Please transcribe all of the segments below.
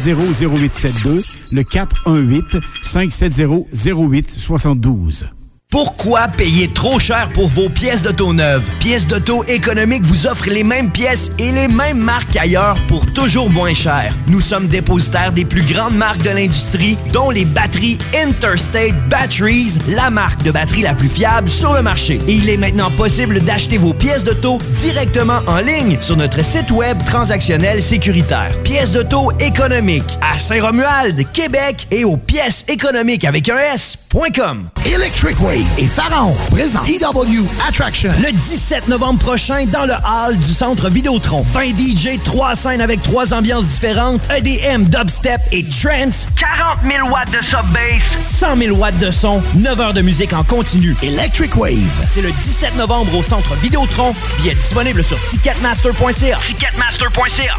0872, le 418 570 0872. Pourquoi payer trop cher pour vos pièces d'auto neuves? Pièces d'auto économiques vous offrent les mêmes pièces et les mêmes marques ailleurs pour toujours moins cher. Nous sommes dépositaires des plus grandes marques de l'industrie, dont les batteries Interstate Batteries, la marque de batterie la plus fiable sur le marché. Et il est maintenant possible d'acheter vos pièces d'auto directement en ligne sur notre site web transactionnel sécuritaire. Pièces d'auto économiques à Saint-Romuald, Québec et aux pièces économiques avec un S.com. Electric Wave et Pharaon présent EW Attraction. Le 17 novembre prochain, dans le hall du centre Vidéotron. 20 DJ, 3 scènes avec 3 ambiances différentes, EDM, dubstep et trance. 40 000 watts de sub-bass. 100 000 watts de son. 9 heures de musique en continu. Electric Wave. C'est le 17 novembre au centre Vidéotron. Billets disponibles sur ticketmaster.ca. Ticketmaster.ca.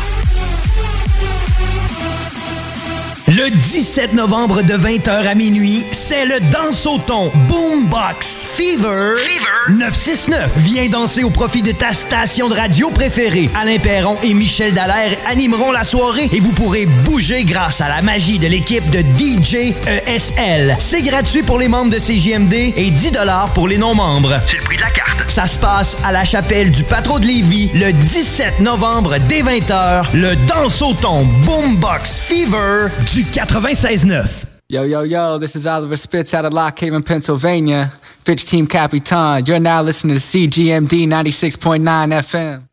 Le 17 novembre de 20h à minuit, c'est le Dansoton Boombox Fever, 969. Viens danser au profit de ta station de radio préférée. Alain Perron et Michel Dallaire animeront la soirée et vous pourrez bouger grâce à la magie de l'équipe de DJ ESL. C'est gratuit pour les membres de CJMD et 10 pour les non-membres. C'est le prix de la carte. Ça se passe à la chapelle du Patro de Lévis le 17 novembre dès 20h. Le Dansoton Boombox Fever du 96.9. Yo, yo, yo, this is Oliver Spitz out of Lock Haven, Pennsylvania. Pitch Team Capitan. You're now listening to CGMD 96.9 FM.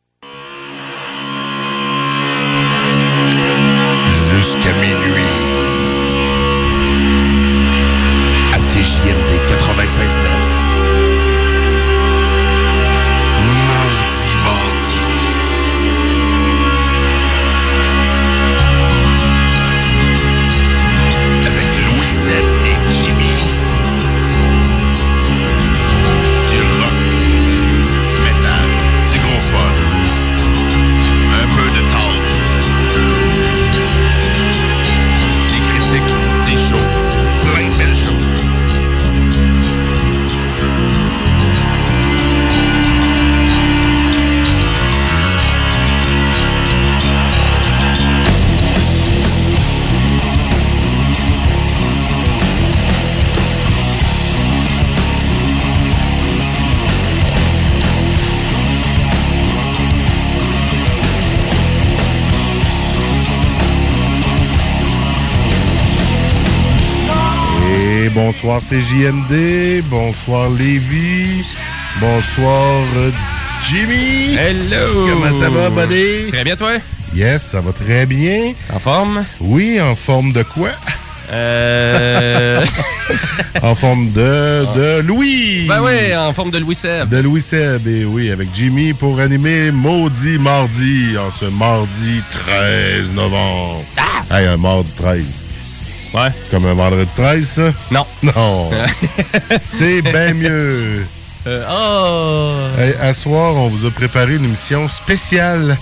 Bonsoir CJMD, bonsoir Lévi, bonsoir Jimmy. Hello! Comment ça va, buddy? Très bien, toi? Yes, ça va très bien. En forme? Oui, en forme de quoi? Euh... en forme de, de Louis. ben oui, en forme de Louis Seb. De Louis Seb, et oui, avec Jimmy pour animer Maudit Mardi en ce mardi 13 novembre. Ah! Hey, un mardi 13. Ouais. C'est comme un vendredi 13, ça? Non. Non. C'est bien mieux. Euh, oh! Hey, à soir, on vous a préparé une émission spéciale.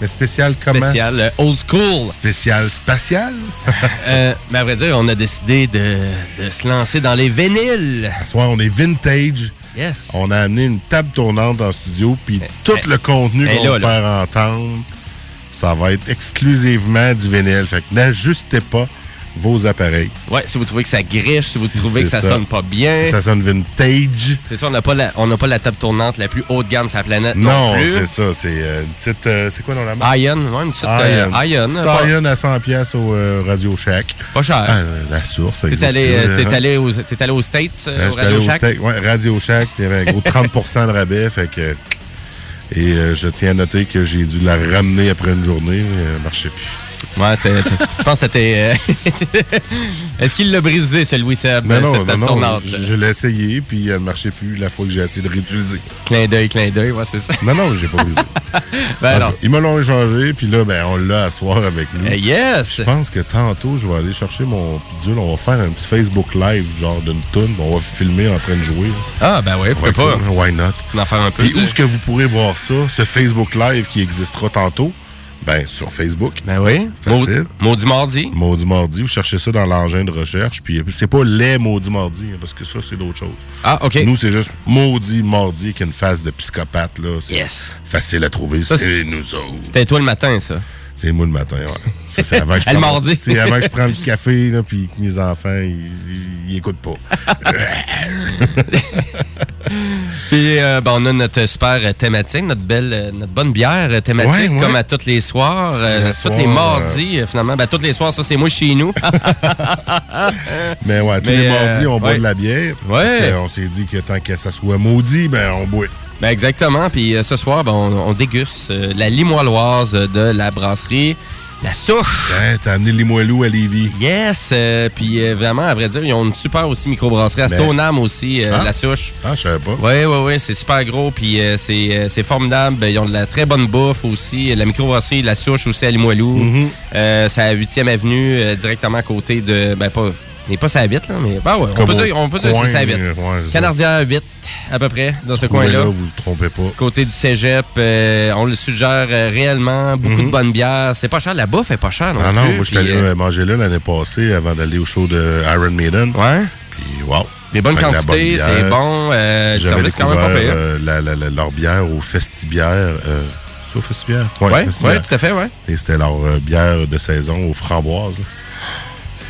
Mais spéciale comment? Spécial, euh, old school. Spéciale spatiale? Euh, mais à vrai dire, on a décidé de, de se lancer dans les vinyles. À soir, on est vintage. Yes. On a amené une table tournante en studio, puis tout eh, le contenu eh, qu'on va faire entendre, ça va être exclusivement du vinyle. Fait que n'ajustez pas vos appareils. Ouais, si vous trouvez que ça griche, si vous trouvez que ça, ça. sonne pas bien. Si ça sonne vintage. C'est ça, on n'a pas, la- on pas la table tournante la plus haut de gamme sur la planète non, c'est ça. C'est euh, une petite. euh, c'est quoi dans la marque? Ion, ouais, une petite euh, Ion. Pas- Ion à 100$ piastres au euh, Radio Shack. Pas cher. Ah, euh, la source, T'es allé, euh, t'es hein. allé, aux, allé aux States, euh, Euh, au allé Radio au Shack? ouais, Radio Shack, il y avait un gros 30% de rabais, fait que... Et euh, je tiens à noter que j'ai dû la ramener après une journée, mais elle marchait plus. Ouais, t'es- t'es- je pense que c'était. euh, Est-ce qu'il l'a brisé, ce Louis Seb, Non, euh, non, cette non, table non, je, je l'ai essayé, puis elle ne marchait plus la fois que j'ai essayé de réutiliser. Clin d'œil, clin d'œil, ouais, c'est ça. Non, non, j'ai pas brisé. Ben non. Ils me l'ont échangé, puis là, ben, on l'a à soir avec nous. Eh, yes! Je pense que tantôt, je vais aller chercher mon bidule. On va faire un petit Facebook Live, genre d'une toune. On va filmer en train de jouer. Ah, ben oui, pourquoi pas? cool. Why not? On en faire un peu. Et où est-ce que vous pourrez voir ça, ce Facebook Live qui existera tantôt? Ben, sur Facebook. Ben oui. Facile. Maudit mardi. Maudit Mardi. Vous cherchez ça dans l'engin de recherche. Puis c'est pas les Maudits Mardi, hein, parce que ça, c'est d'autres choses. Ah, OK. Nous, c'est juste Maudit Mardi qui a une face de psychopathe. Là. Yes. facile à trouver. C'est- nous autres. C'était toi le matin, ça. C'est moi le matin, ouais. Ça, c'est avant que je prends-. C'est avant que je prends le café, là, puis que mes enfants, ils, ils, ils écoutent pas. Puis, euh, ben, on a notre super thématique, notre belle, notre bonne bière thématique, Ouais, ouais. comme à tous les soirs, euh, tous soir, les mardis, euh, finalement. Ben, tous les soirs, ça, c'est moi chez nous. Mais ouais, tous Mais, les mardis, on boit de la bière. Ouais. On s'est dit que tant que ça soit maudit, ben on boit. Ben, exactement. Puis euh, ce soir, ben, on, on déguste euh, la limoilloise de la brasserie La Souche. Hein, T'as amené les moelleux à Lévis. Yes! euh, puis vraiment, à vrai dire, ils ont une super aussi microbrasserie à Ben. Stoneham aussi, Ah. La Souche. Ah, je savais pas. Oui, oui, oui, c'est super gros, puis c'est c'est formidable. Ben, Ils ont de la très bonne bouffe aussi. La microbrasserie La Souche aussi à Limoilou. Mm-hmm. C'est à 8e Avenue, directement à côté de... Ben, pas... Il n'est pas ça habite, là, mais ben ouais, on peut dire, on peut dire que ça habite. Canardière 8, à peu près, dans ce coin-là. vous ne trompez pas. Côté du cégep, euh, on le suggère euh, réellement. Beaucoup de bonnes bières. C'est pas cher, la bouffe est pas chère non Ah non, plus, moi, je suis allé euh, euh, manger là l'année passée avant d'aller au show de Iron Maiden. Ouais. Puis, wow. Des bonnes la quantités, bonne c'est bon. Euh, J'avais quand même pas payé. euh, la, la- la- leur bière au Festibière. Euh, c'est au Festibière? Ouais, Ouais, ouais, tout à fait, ouais. Et c'était leur bière de saison aux framboises.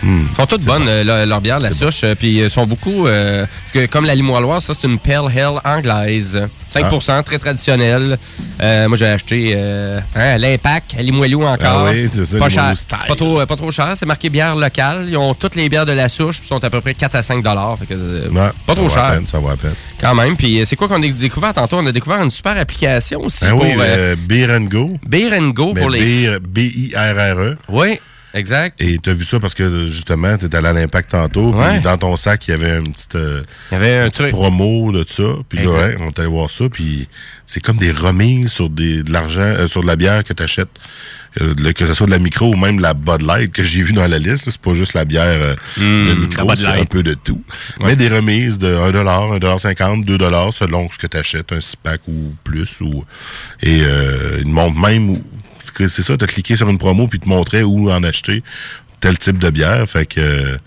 Elles sont toutes bonnes, euh, leur, leur bière, la souche. euh, Puis ils sont beaucoup. euh, parce que comme la limoilloise, ça, c'est une Pale Ale anglaise. 5 Ah. très traditionnelle. Euh, moi, j'ai acheté euh, hein, l'Impact à Limoilou encore. Ah oui, c'est ça, Pas cher. Pas trop, euh, pas trop cher. C'est marqué bière locale. Ils ont toutes les bières de la souche. Puis sont à peu près 4 à 5 fait que, euh, Ouais, Pas trop cher. peine, ça vaut à peine. Quand même. Puis euh, c'est quoi qu'on a découvert tantôt? On a découvert une super application aussi Ben pour oui, euh, Beer and Go. Beer and Go Mais pour les. Beer, B-I-R-R-E. Oui, exact. Et tu as vu ça parce que justement, tu étais allé à l'Impact tantôt. Puis dans ton sac, il y avait une petite, euh, Il y avait un truc. promo de ça. Puis là, ouais, on est allé voir ça. Puis c'est comme des remises sur des, de l'argent, euh, sur de la bière que tu achètes. que ce soit de la micro ou même de la Bud Light que j'ai vu dans la liste. C'est pas juste la bière euh, de micro, Hmm, la Bud c'est un peu de tout. Mais des remises de 1 1,50 2 selon ce que tu achètes, un 6 pack ou plus. Ou, et euh, ils montrent même C'est ça, tu as cliqué sur une promo puis te montraient où en acheter tel type de bière. Fait que.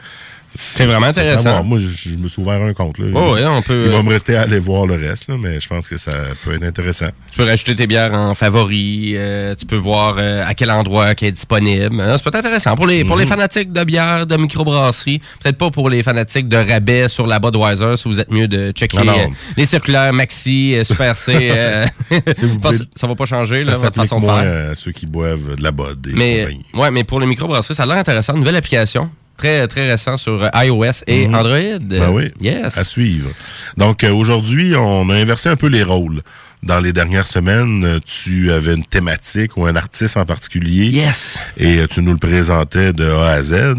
Euh, C'est vraiment intéressant. voir. Moi, je, je me suis ouvert un compte. Là. Oh, ouais, on peut. Il va me rester à aller voir le reste, là, mais je pense que ça peut être intéressant. Tu peux rajouter tes bières en favori. euh, tu peux voir euh, à quel endroit qui est disponible. Euh, c'est peut-être intéressant pour les, pour Mhm. les fanatiques de bière, de microbrasserie. Peut-être pas pour les fanatiques de rabais sur la Budweiser, si vous êtes mieux de checker euh, les circulaires Maxi, euh, Super C. euh, Si vous que ça va pas changer, Ça là, votre façon de faire. à ceux qui boivent de la et Mais, ouais, mais pour les microbrasseries, ça a l'air intéressant. Une nouvelle application. Très, très récent sur euh, iOS et Mhm. Android. Ben oui, Yes. à suivre. Donc, euh, aujourd'hui, on a inversé un peu les rôles. Dans les dernières semaines, euh, tu avais une thématique ou un artiste en particulier. Yes. Et euh, tu nous le présentais de A à Z.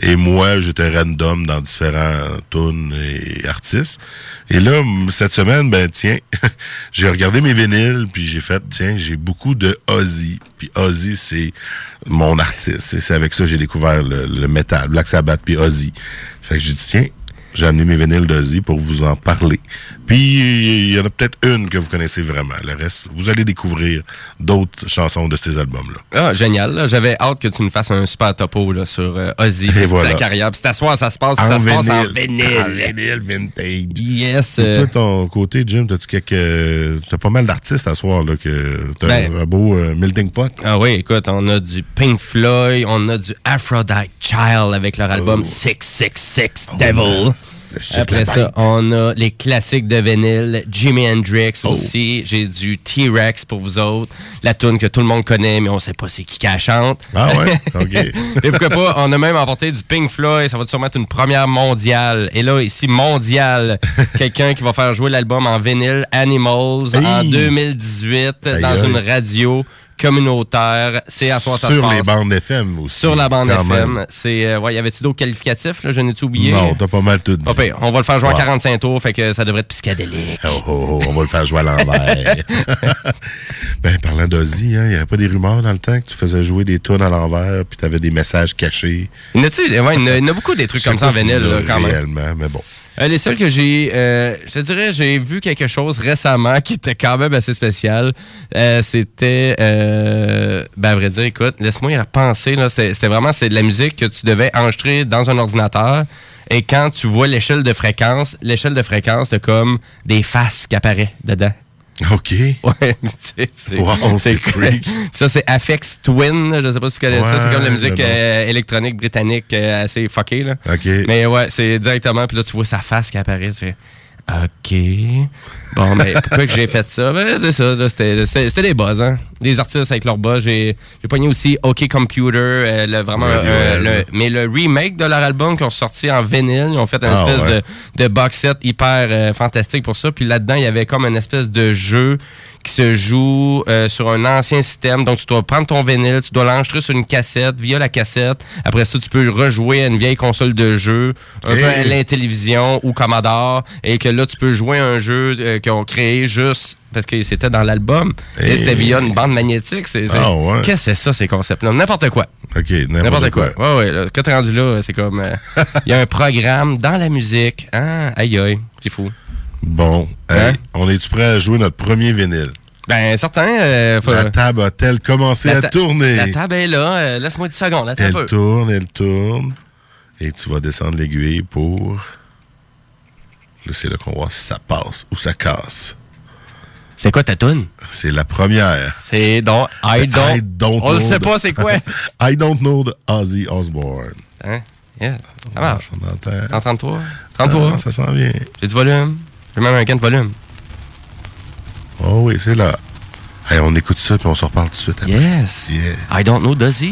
Et moi, j'étais random dans différents tunes et artistes. Et là, cette semaine, ben tiens, j'ai regardé mes vinyles, puis j'ai fait, tiens, j'ai beaucoup de Ozzy. Puis Ozzy, c'est mon artiste. Et c'est avec ça que j'ai découvert le, le métal, Black Sabbath, puis Ozzy. Fait que j'ai dit, tiens, j'ai amené mes vinyles d'Ozzy pour vous en parler. Puis, il y en a peut-être une que vous connaissez vraiment. Le reste, vous allez découvrir d'autres chansons de ces albums-là. Ah, génial. J'avais hâte que tu nous fasses un super topo là, sur euh, Ozzy Et voilà. sa carrière. Puis c'est à soir, ça se passe, ça se passe en vinyle. En vinyle vintage. Yes. Et euh, toi, ton côté, Jim, t'as-tu quelques. T'as pas mal d'artistes à soir, là, que. T'as Ben- un beau euh, melting pot? Ah oui, écoute, on a du Pink Floyd, on a du Aphrodite Child avec leur album Oh. 666 Devil. Après ça, on a les classiques de vinyle, Jimi Hendrix Oh. aussi. J'ai du T-Rex pour vous autres. La tune que tout le monde connaît, mais on sait pas c'est qui qui la chante. Ah ouais? OK. Et pourquoi pas, on a même emporté du Pink Floyd, ça va sûrement être une première mondiale. Et là, ici, mondiale, quelqu'un qui va faire jouer l'album en vinyle Animals en Hey! 2018 Aïe, dans une radio communautaire. C'est à soir ça Sur les bandes FM aussi. Sur la bande FM. C'est, euh, ouais, y avait-tu d'autres qualificatifs, là? Je n'ai-tu oublié? Non, t'as pas mal tout dit. On va le faire jouer Ouais. 45 tours, fait que ça devrait être psychédélique. Oh, oh, oh, on va le faire jouer à l'envers. ben, parlant d'Ozzy, il hein, n'y avait pas des rumeurs dans le temps que tu faisais jouer des tunes à l'envers puis tu avais des messages cachés? Il y en ouais, il a- il beaucoup des trucs comme ça en vinyle, là, quand même. Réellement, mais bon. Euh, les seuls que j'ai, euh, je dirais, j'ai vu quelque chose récemment qui était quand même assez spécial. Euh, c'était, ben à vrai dire, écoute, laisse-moi y repenser. Là, c'était vraiment c'est de la musique que tu devais enregistrer dans un ordinateur. Et quand tu vois l'échelle de fréquence, l'échelle de fréquence, c'est comme des faces qui apparaissent dedans. OK. Ouais, c'est Wow, c'est freak. Ça c'est Afex Twin, je sais pas si tu connais ça, c'est comme la musique bon. euh, électronique britannique euh, assez fuckée là. OK. Mais ouais, c'est directement puis là tu vois sa face qui apparaît, tu fais OK. Bon, mais pourquoi que j'ai fait ça? Ben, c'est ça, c'était des buzz, hein. Les artistes avec leurs buzz. J'ai pogné aussi OK Computer, euh, le- vraiment, Ouais, euh, ouais, le- mais le remake de leur album qu'ils ont sorti en vinyle, ils ont fait une Ah, espèce ouais. de, de box set hyper euh, fantastique pour ça. Puis là-dedans, il y avait comme une espèce de jeu qui se joue sur un ancien système. Donc, tu dois prendre ton vinyle, tu dois l'enregistrer sur une cassette, via la cassette. Après ça, tu peux rejouer à une vieille console de jeu, un Hey. peu à l'Intellivision ou Commodore, et que là, tu peux jouer à un jeu qu'ils ont créé juste parce que c'était dans l'album. Et c'était via une bande magnétique. C'est, c'est- Ah, ouais. Qu'est-ce que c'est ça, ces concepts-là? N'importe quoi. OK, N'importe quoi. Ouais, ouais. Là, quand t'es rendu là, c'est comme. euh, Il y a un programme dans la musique. Ah, aïe, aïe. C'est fou. Bon, Hein? hey, on est-tu prêt à jouer notre premier vinyle? Ben, certain. euh, faut- La table a-t-elle commencé à tourner? La table est là. euh, Laisse-moi 10 secondes. Elle peu. tourne, elle tourne. Et tu vas descendre l'aiguille pour... Là, c'est là qu'on va voir si ça passe ou ça casse. C'est quoi ta tune? C'est la première. C'est donc I don't. I don't on ne sait pas c'est quoi. I don't know de Ozzy Osbourne. hein? Yeah, ça marche. On entend. 133. 33. Ah, ça s'en vient. J'ai du volume. J'ai même un gain de volume. Oh oui, c'est là. Hey, on écoute ça puis on se reparle tout de suite. après. Yes. Yeah. I don't know, does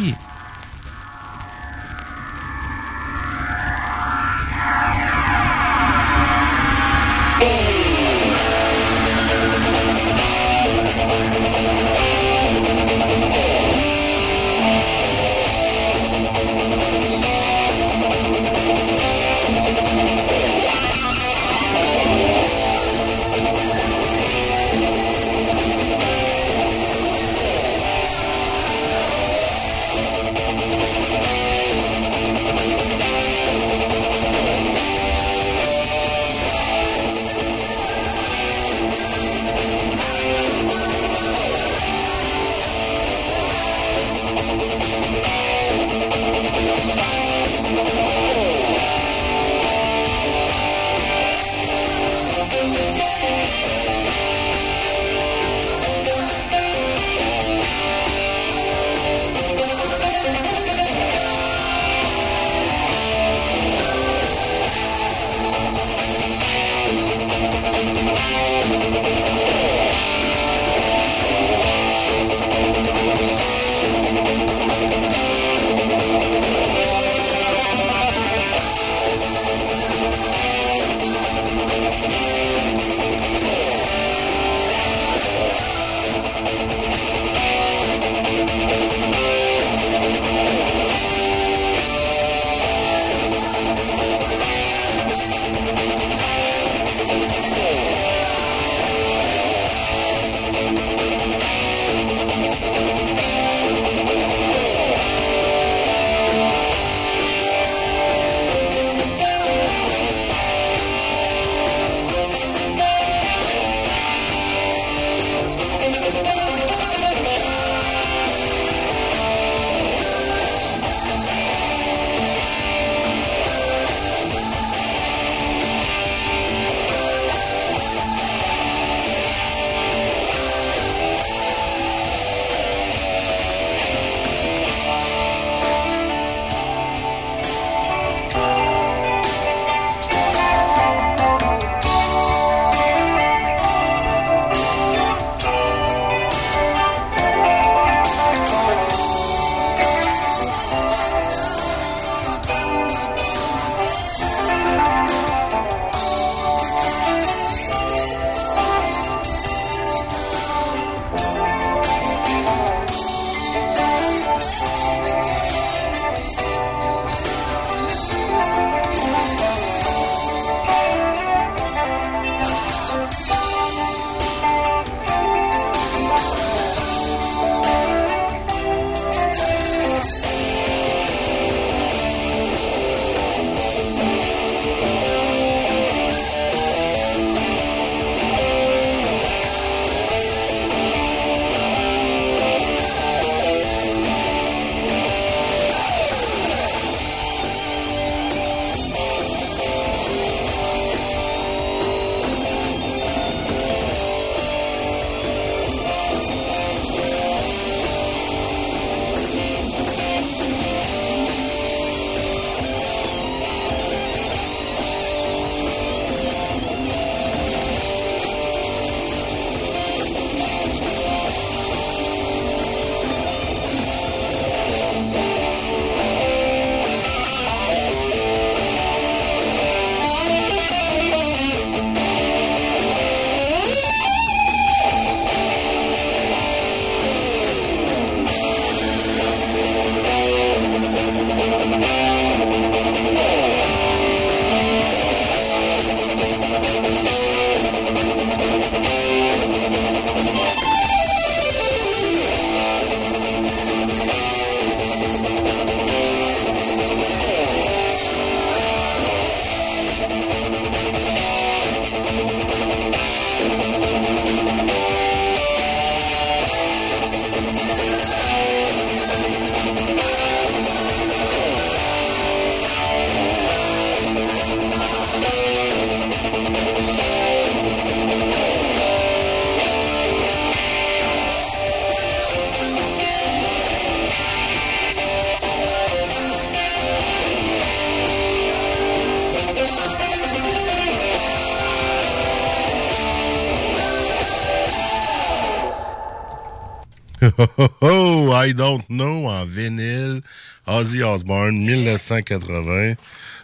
Oh, I don't know en vinyle. Ozzy Osbourne, 1980.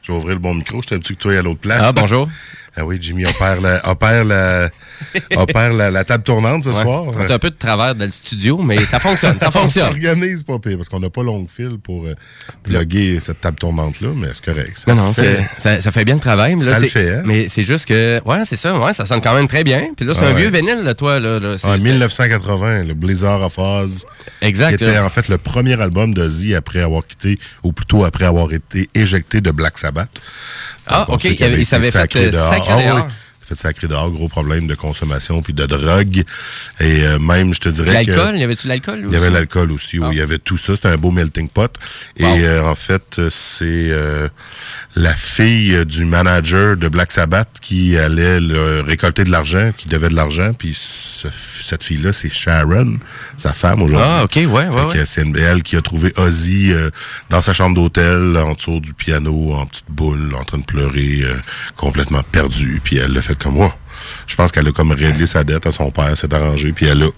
Je vais ouvrir le bon micro. Je t'ai que toi à l'autre place. Ah, bonjour. Ah oui, Jimmy opère la, opère la, opère la, la table tournante ce Ouais. soir. On est un peu de travers dans le studio, mais ça fonctionne, ça On fonctionne. s'organise pas pire parce qu'on n'a pas longue fil pour euh, plugger cette table tournante-là, mais c'est correct. Ça Non, non, fait- ça, ça fait bien le travail. Mais là, Ça le fait, hein? Mais c'est juste que, ouais, c'est ça, ouais, ça sonne quand même très bien. Puis là, c'est Ah un ouais. vieux vinyle, là, toi, là. là, c'est- 1980, le Blizzard of Oz. Exact, Qui était en fait le premier album d'Ozzy après avoir quitté, ou plutôt après avoir été éjecté de Black Sabbath. Ah, on ok, il avait- s'avait fait, sacré dehors. sacré Ah oui, dehors. Fait sacré dehors, gros problème de consommation puis de drogue. Et euh, même, je te dirais. L'alcool, y avait-tu l'alcool? Il y avait l'alcool aussi, oui, il y avait tout ça. C'était un beau melting pot. Et euh, en fait, euh, c'est euh, la fille du manager de Black Sabbath qui allait le- récolter de l'argent, qui devait de l'argent. Puis ce- cette fille-là, c'est Sharon, sa femme aujourd'hui. Ah, ok, ouais, ouais. C'est elle qui a trouvé Ozzy dans sa chambre d'hôtel, en dessous du piano, en petite boule, en train de pleurer, complètement perdu. Puis elle l'a fait comme moi. Je pense qu'elle a comme réglé sa dette à son père, s'est arrangé, puis elle a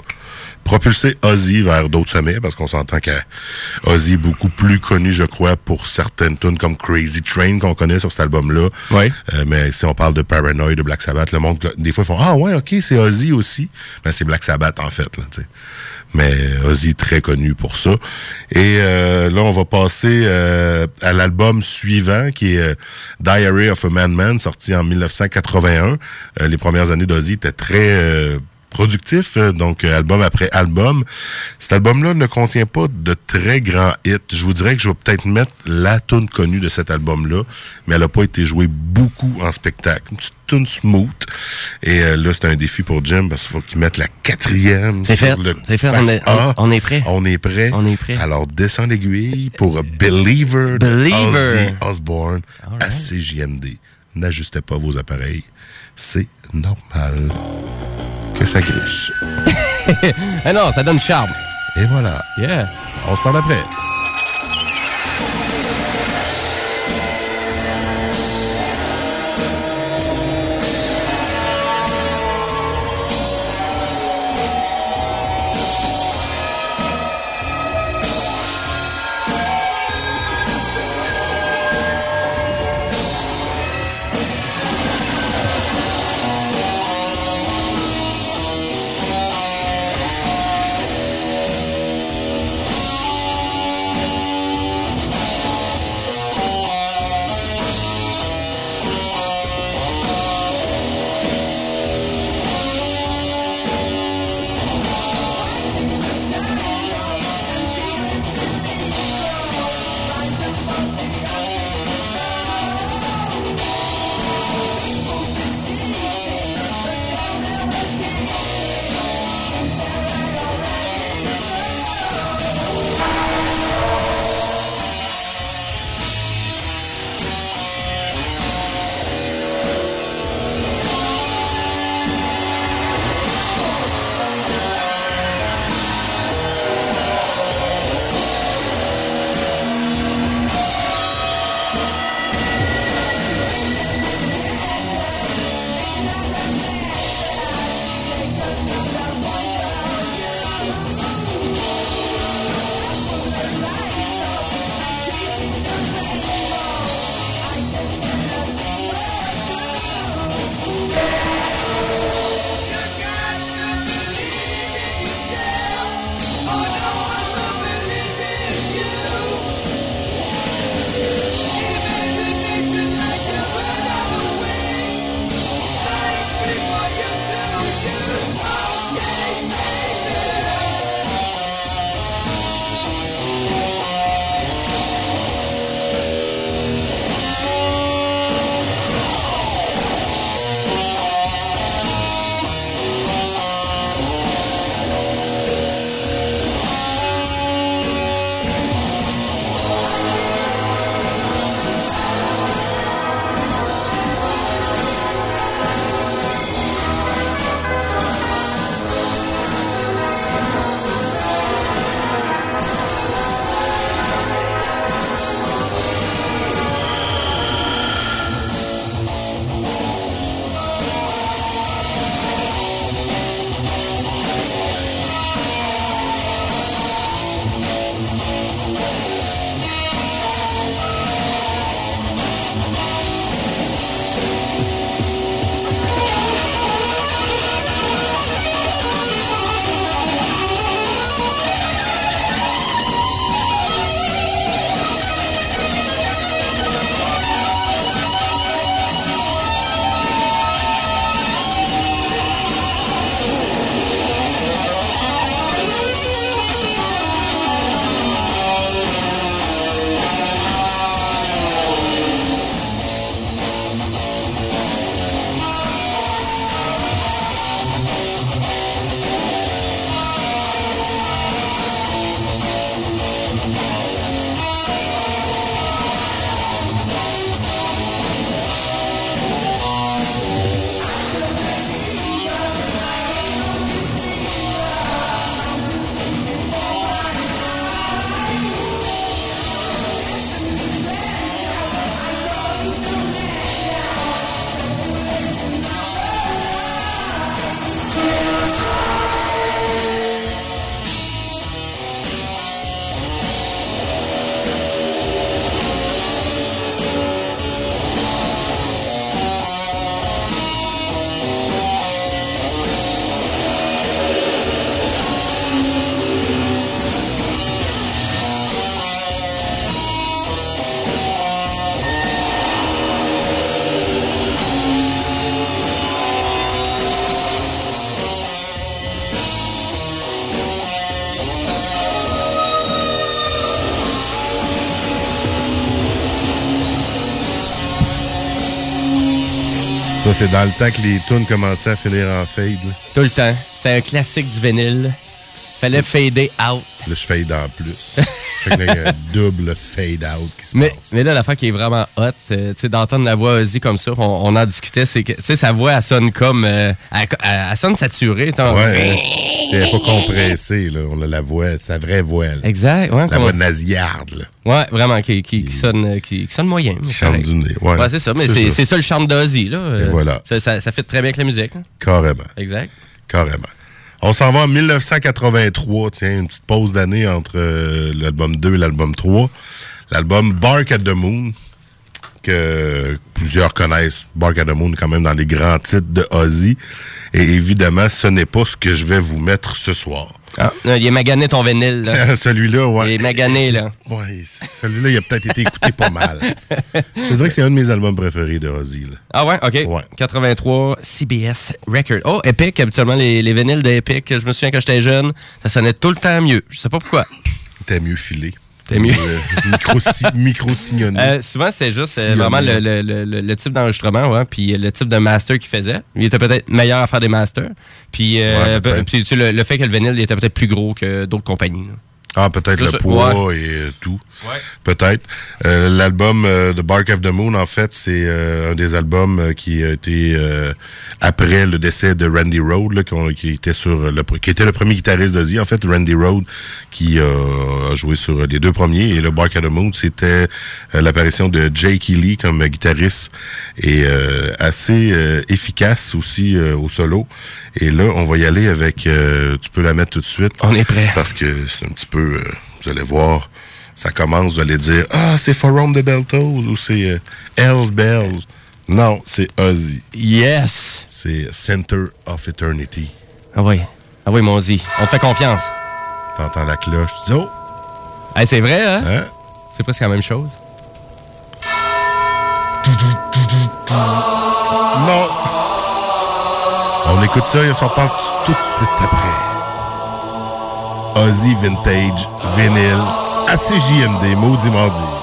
propulsé Ozzy vers d'autres sommets, parce qu'on s'entend qu'Ozzy est beaucoup plus connu, je crois, pour certaines tunes comme Crazy Train qu'on connaît sur cet album-là. Euh, mais si on parle de Paranoid, de Black Sabbath, le monde, des fois, ils font Ah ouais, ok, c'est Ozzy aussi. Ben, c'est Black Sabbath, en fait. Là. Mais Ozzy, très connu pour ça. Et euh, là, on va passer euh, à l'album suivant, qui est euh, Diary of a Madman, sorti en 1981. Euh, les premières années d'Ozzy étaient très... productif, euh, donc euh, album après album. Cet album-là ne contient pas de très grands hits. Je vous dirais que je vais peut-être mettre la tune connue de cet album-là, mais elle n'a pas été jouée beaucoup en spectacle. Une petite tune smooth. Et euh, là, c'est un défi pour Jim parce qu'il faut qu'il mette la quatrième. C'est fait, le c'est fait, on est- A. on- on est prêt. On est prêt. On est prêt. Alors, descends l'aiguille pour Believer, de Believer. Ozzy Osbourne à CJMD. N'ajustez pas vos appareils. C'est normal que ça griche. Ah non, ça donne charme. Et voilà. Yeah. On se parle après. C'est dans le temps que les tunes commençaient à finir en fade. Là, Tout le temps. C'était un classique du vinyle. Fallait fader out. Là, je fade en plus. fait que là, il y a un double fade out qui se Mais, passe. mais là, l'affaire qui est vraiment hot, euh, tu sais, d'entendre la voix Ozzy comme ça, on, on en discutait, c'est que, tu sais, sa voix, elle sonne comme, euh, elle, elle- sonne saturée, tu sais, Ouais. C'est pas compressé, là. On a la voix, sa vraie voix, là. Exact, ouais. La voix nasillarde, là. Ouais, vraiment, qui, qui, qui sonne, qui, qui sonne moyen. Charme du nez. Ouais, Ouais, c'est ça, mais C'est ça. le charme d'Ozzy, là. Euh, voilà. Ça, ça, ça fait très bien avec la musique. hein. Carrément. Exact. Carrément. On s'en va en 1983, tiens, une petite pause d'année entre euh, l'album 2 et l'album 3. L'album Bark at the Moon, que plusieurs connaissent. Bark at the Moon, quand même, dans les grands titres de Ozzy. Et évidemment, ce n'est pas ce que je vais vous mettre ce soir. Ah, là, il est magané ton vinyle, là. celui-là, ouais. Il est magané, là. Ouais, celui-là, il a peut-être été écouté pas mal. Je dirais que c'est un de mes albums préférés de Ozzy, là. Ah ouais, OK. Ouais. 83, CBS Record. Oh, Epic, habituellement, les, les vinyles d'Epic, je me souviens quand j'étais jeune, ça sonnait tout le temps mieux. Je sais pas pourquoi. T'es mieux filé. T'es mieux. Euh, micro, micro signonné. Euh, souvent, c'était juste euh, vraiment le, le- le- le- le type d'enregistrement, ouais, puis le type de master qu'il faisait. Il était peut-être meilleur à faire des masters. Puis, euh, Ouais, peut-être. puis, tu sais, le, fait que le vinyle il était peut-être plus gros que d'autres compagnies. là. Ah, peut-être le poids et euh, tout. Peut-être. Euh, L'album euh, The Bark of the Moon, en fait, c'est euh, un des albums euh, qui a été euh, après le décès de Randy là, qu'on- qui était sur le qui était le premier guitariste d'Ozzy. En fait, Randy Rhodes qui a joué sur les deux premiers et le Bark of the Moon, c'était l'apparition de Jake Lee comme guitariste et euh, assez euh, efficace aussi euh, au solo. Et là, on va y aller avec. euh, tu peux la mettre tout de suite. On est prêt. Parce que c'est un petit peu, euh, vous allez voir, ça commence, vous allez dire, ah, c'est Forum de Beltos ou c'est euh, Hells Bells. Non, c'est Ozzy. Yes! C'est Center of Eternity. Ah oui. Ah oui, mon Ozzy. On te fait confiance. T'entends la cloche, tu dis, oh, Hey, c'est vrai, hein? hein? C'est presque la même chose. Non. On écoute ça et on s'en parle tout de suite après. Ozzy Vintage Vinyl à CJMD, maudit mardi.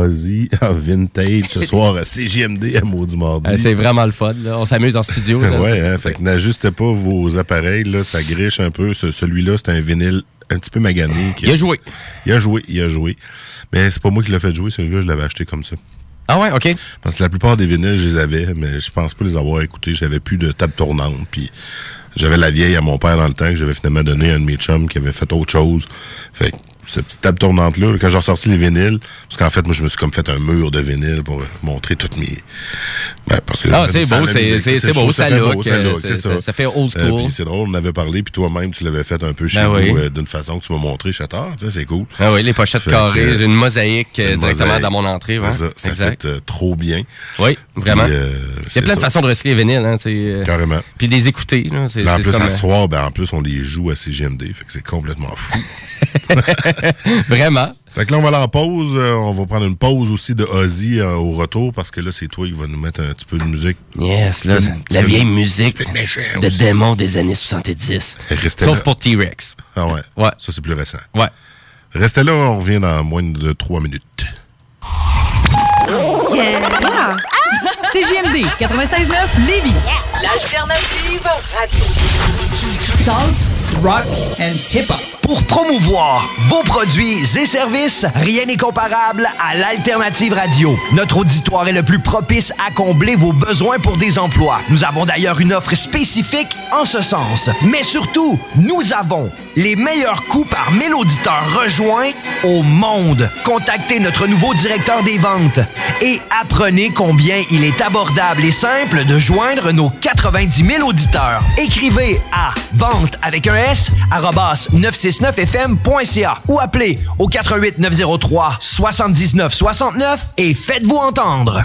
Ozzy en vintage ce soir à CGMD à Maudit Mardi. Euh, c'est vraiment le fun. là. On s'amuse en studio. là. ouais, hein, fait que n'ajustez pas vos appareils, là, ça griche un peu. Ce- Celui-là, c'est un vinyle un petit peu magané. qui- Il a joué. Il a joué, il a joué. Mais c'est pas moi qui l'ai fait jouer, celui-là, je l'avais acheté comme ça. Ah ouais, OK. Parce que la plupart des vinyles, je les avais, mais je pense pas les avoir écoutés. J'avais plus de table tournante, puis j'avais la vieille à mon père dans le temps que j'avais finalement donné à un de mes chums qui avait fait autre chose. Fait que cette petite table tournante-là, quand j'ai ressorti les vinyles, parce qu'en fait, moi, je me suis comme fait un mur de vinyle pour montrer toutes mes... Ben, parce que Ah, c'est beau, c'est- beau, ça look, euh, look, ça- fait old Euh, school. puis c'est drôle, on avait parlé, puis toi-même, tu l'avais fait un peu chez Ben vous, oui. euh, d'une façon que tu m'as montré chez Tard, tu sais, c'est cool. Ah oui, les pochettes Fait carrées, j'ai une mosaïque euh, une directement mosaïque. dans mon entrée. ouais. Ça, ça fait euh, trop bien. Oui, vraiment. Puis, euh, Il y a plein de façons de recycler les vinyles. Hein, euh, Carrément. Puis les écouter. Là, Puis en plus, euh, soir, ben, en plus, on les joue à CGMD. Fait que c'est complètement fou. Vraiment. Fait que là, on va aller en pause. Euh, on va prendre une pause aussi de Ozzy euh, au retour parce que là, c'est toi qui va nous mettre un petit peu de musique. Yes, là, la vieille musique de aussi. démons des années 70. Restez Sauf là. pour T-Rex. Ah ouais. Ouais. Ça, c'est plus récent. Ouais. Restez là, on revient dans moins de trois minutes. Yeah! CJMD 96.9 Lévis. L'alternative radio. Talk, rock and hip-hop. Pour promouvoir vos produits et services, rien n'est comparable à l'Alternative Radio. Notre auditoire est le plus propice à combler vos besoins pour des emplois. Nous avons d'ailleurs une offre spécifique en ce sens. Mais surtout, nous avons les meilleurs coûts par 1000 auditeurs rejoints au monde. Contactez notre nouveau directeur des ventes et apprenez combien il est abordable et simple de joindre nos 90 000 auditeurs. Écrivez à vente avec un S arrobas 969fm.ca ou appelez au 88 903 79 69 et faites-vous entendre.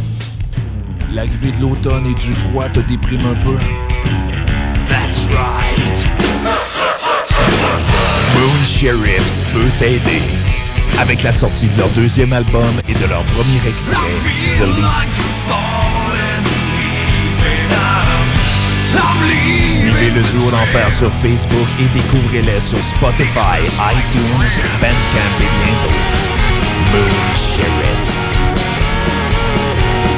L'arrivée de l'automne et du froid te déprime un peu. That's right. Moon Sheriffs peut t'aider. Avec la sortie de leur deuxième album et de leur premier extrait, The Leaf. Suivez le duo d'enfer sur Facebook et découvrez-les sur Spotify, iTunes, Bandcamp et bien d'autres. Moon Sheriffs.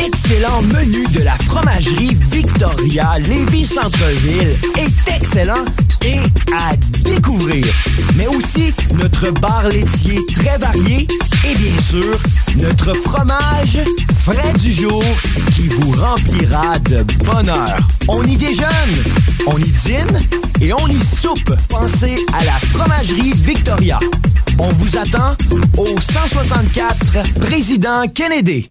L'excellent menu de la fromagerie Victoria Lévis Centre-Ville est excellent et à découvrir. Mais aussi notre bar laitier très varié et bien sûr notre fromage frais du jour qui vous remplira de bonheur. On y déjeune, on y dîne et on y soupe. Pensez à la fromagerie Victoria. On vous attend au 164 Président Kennedy.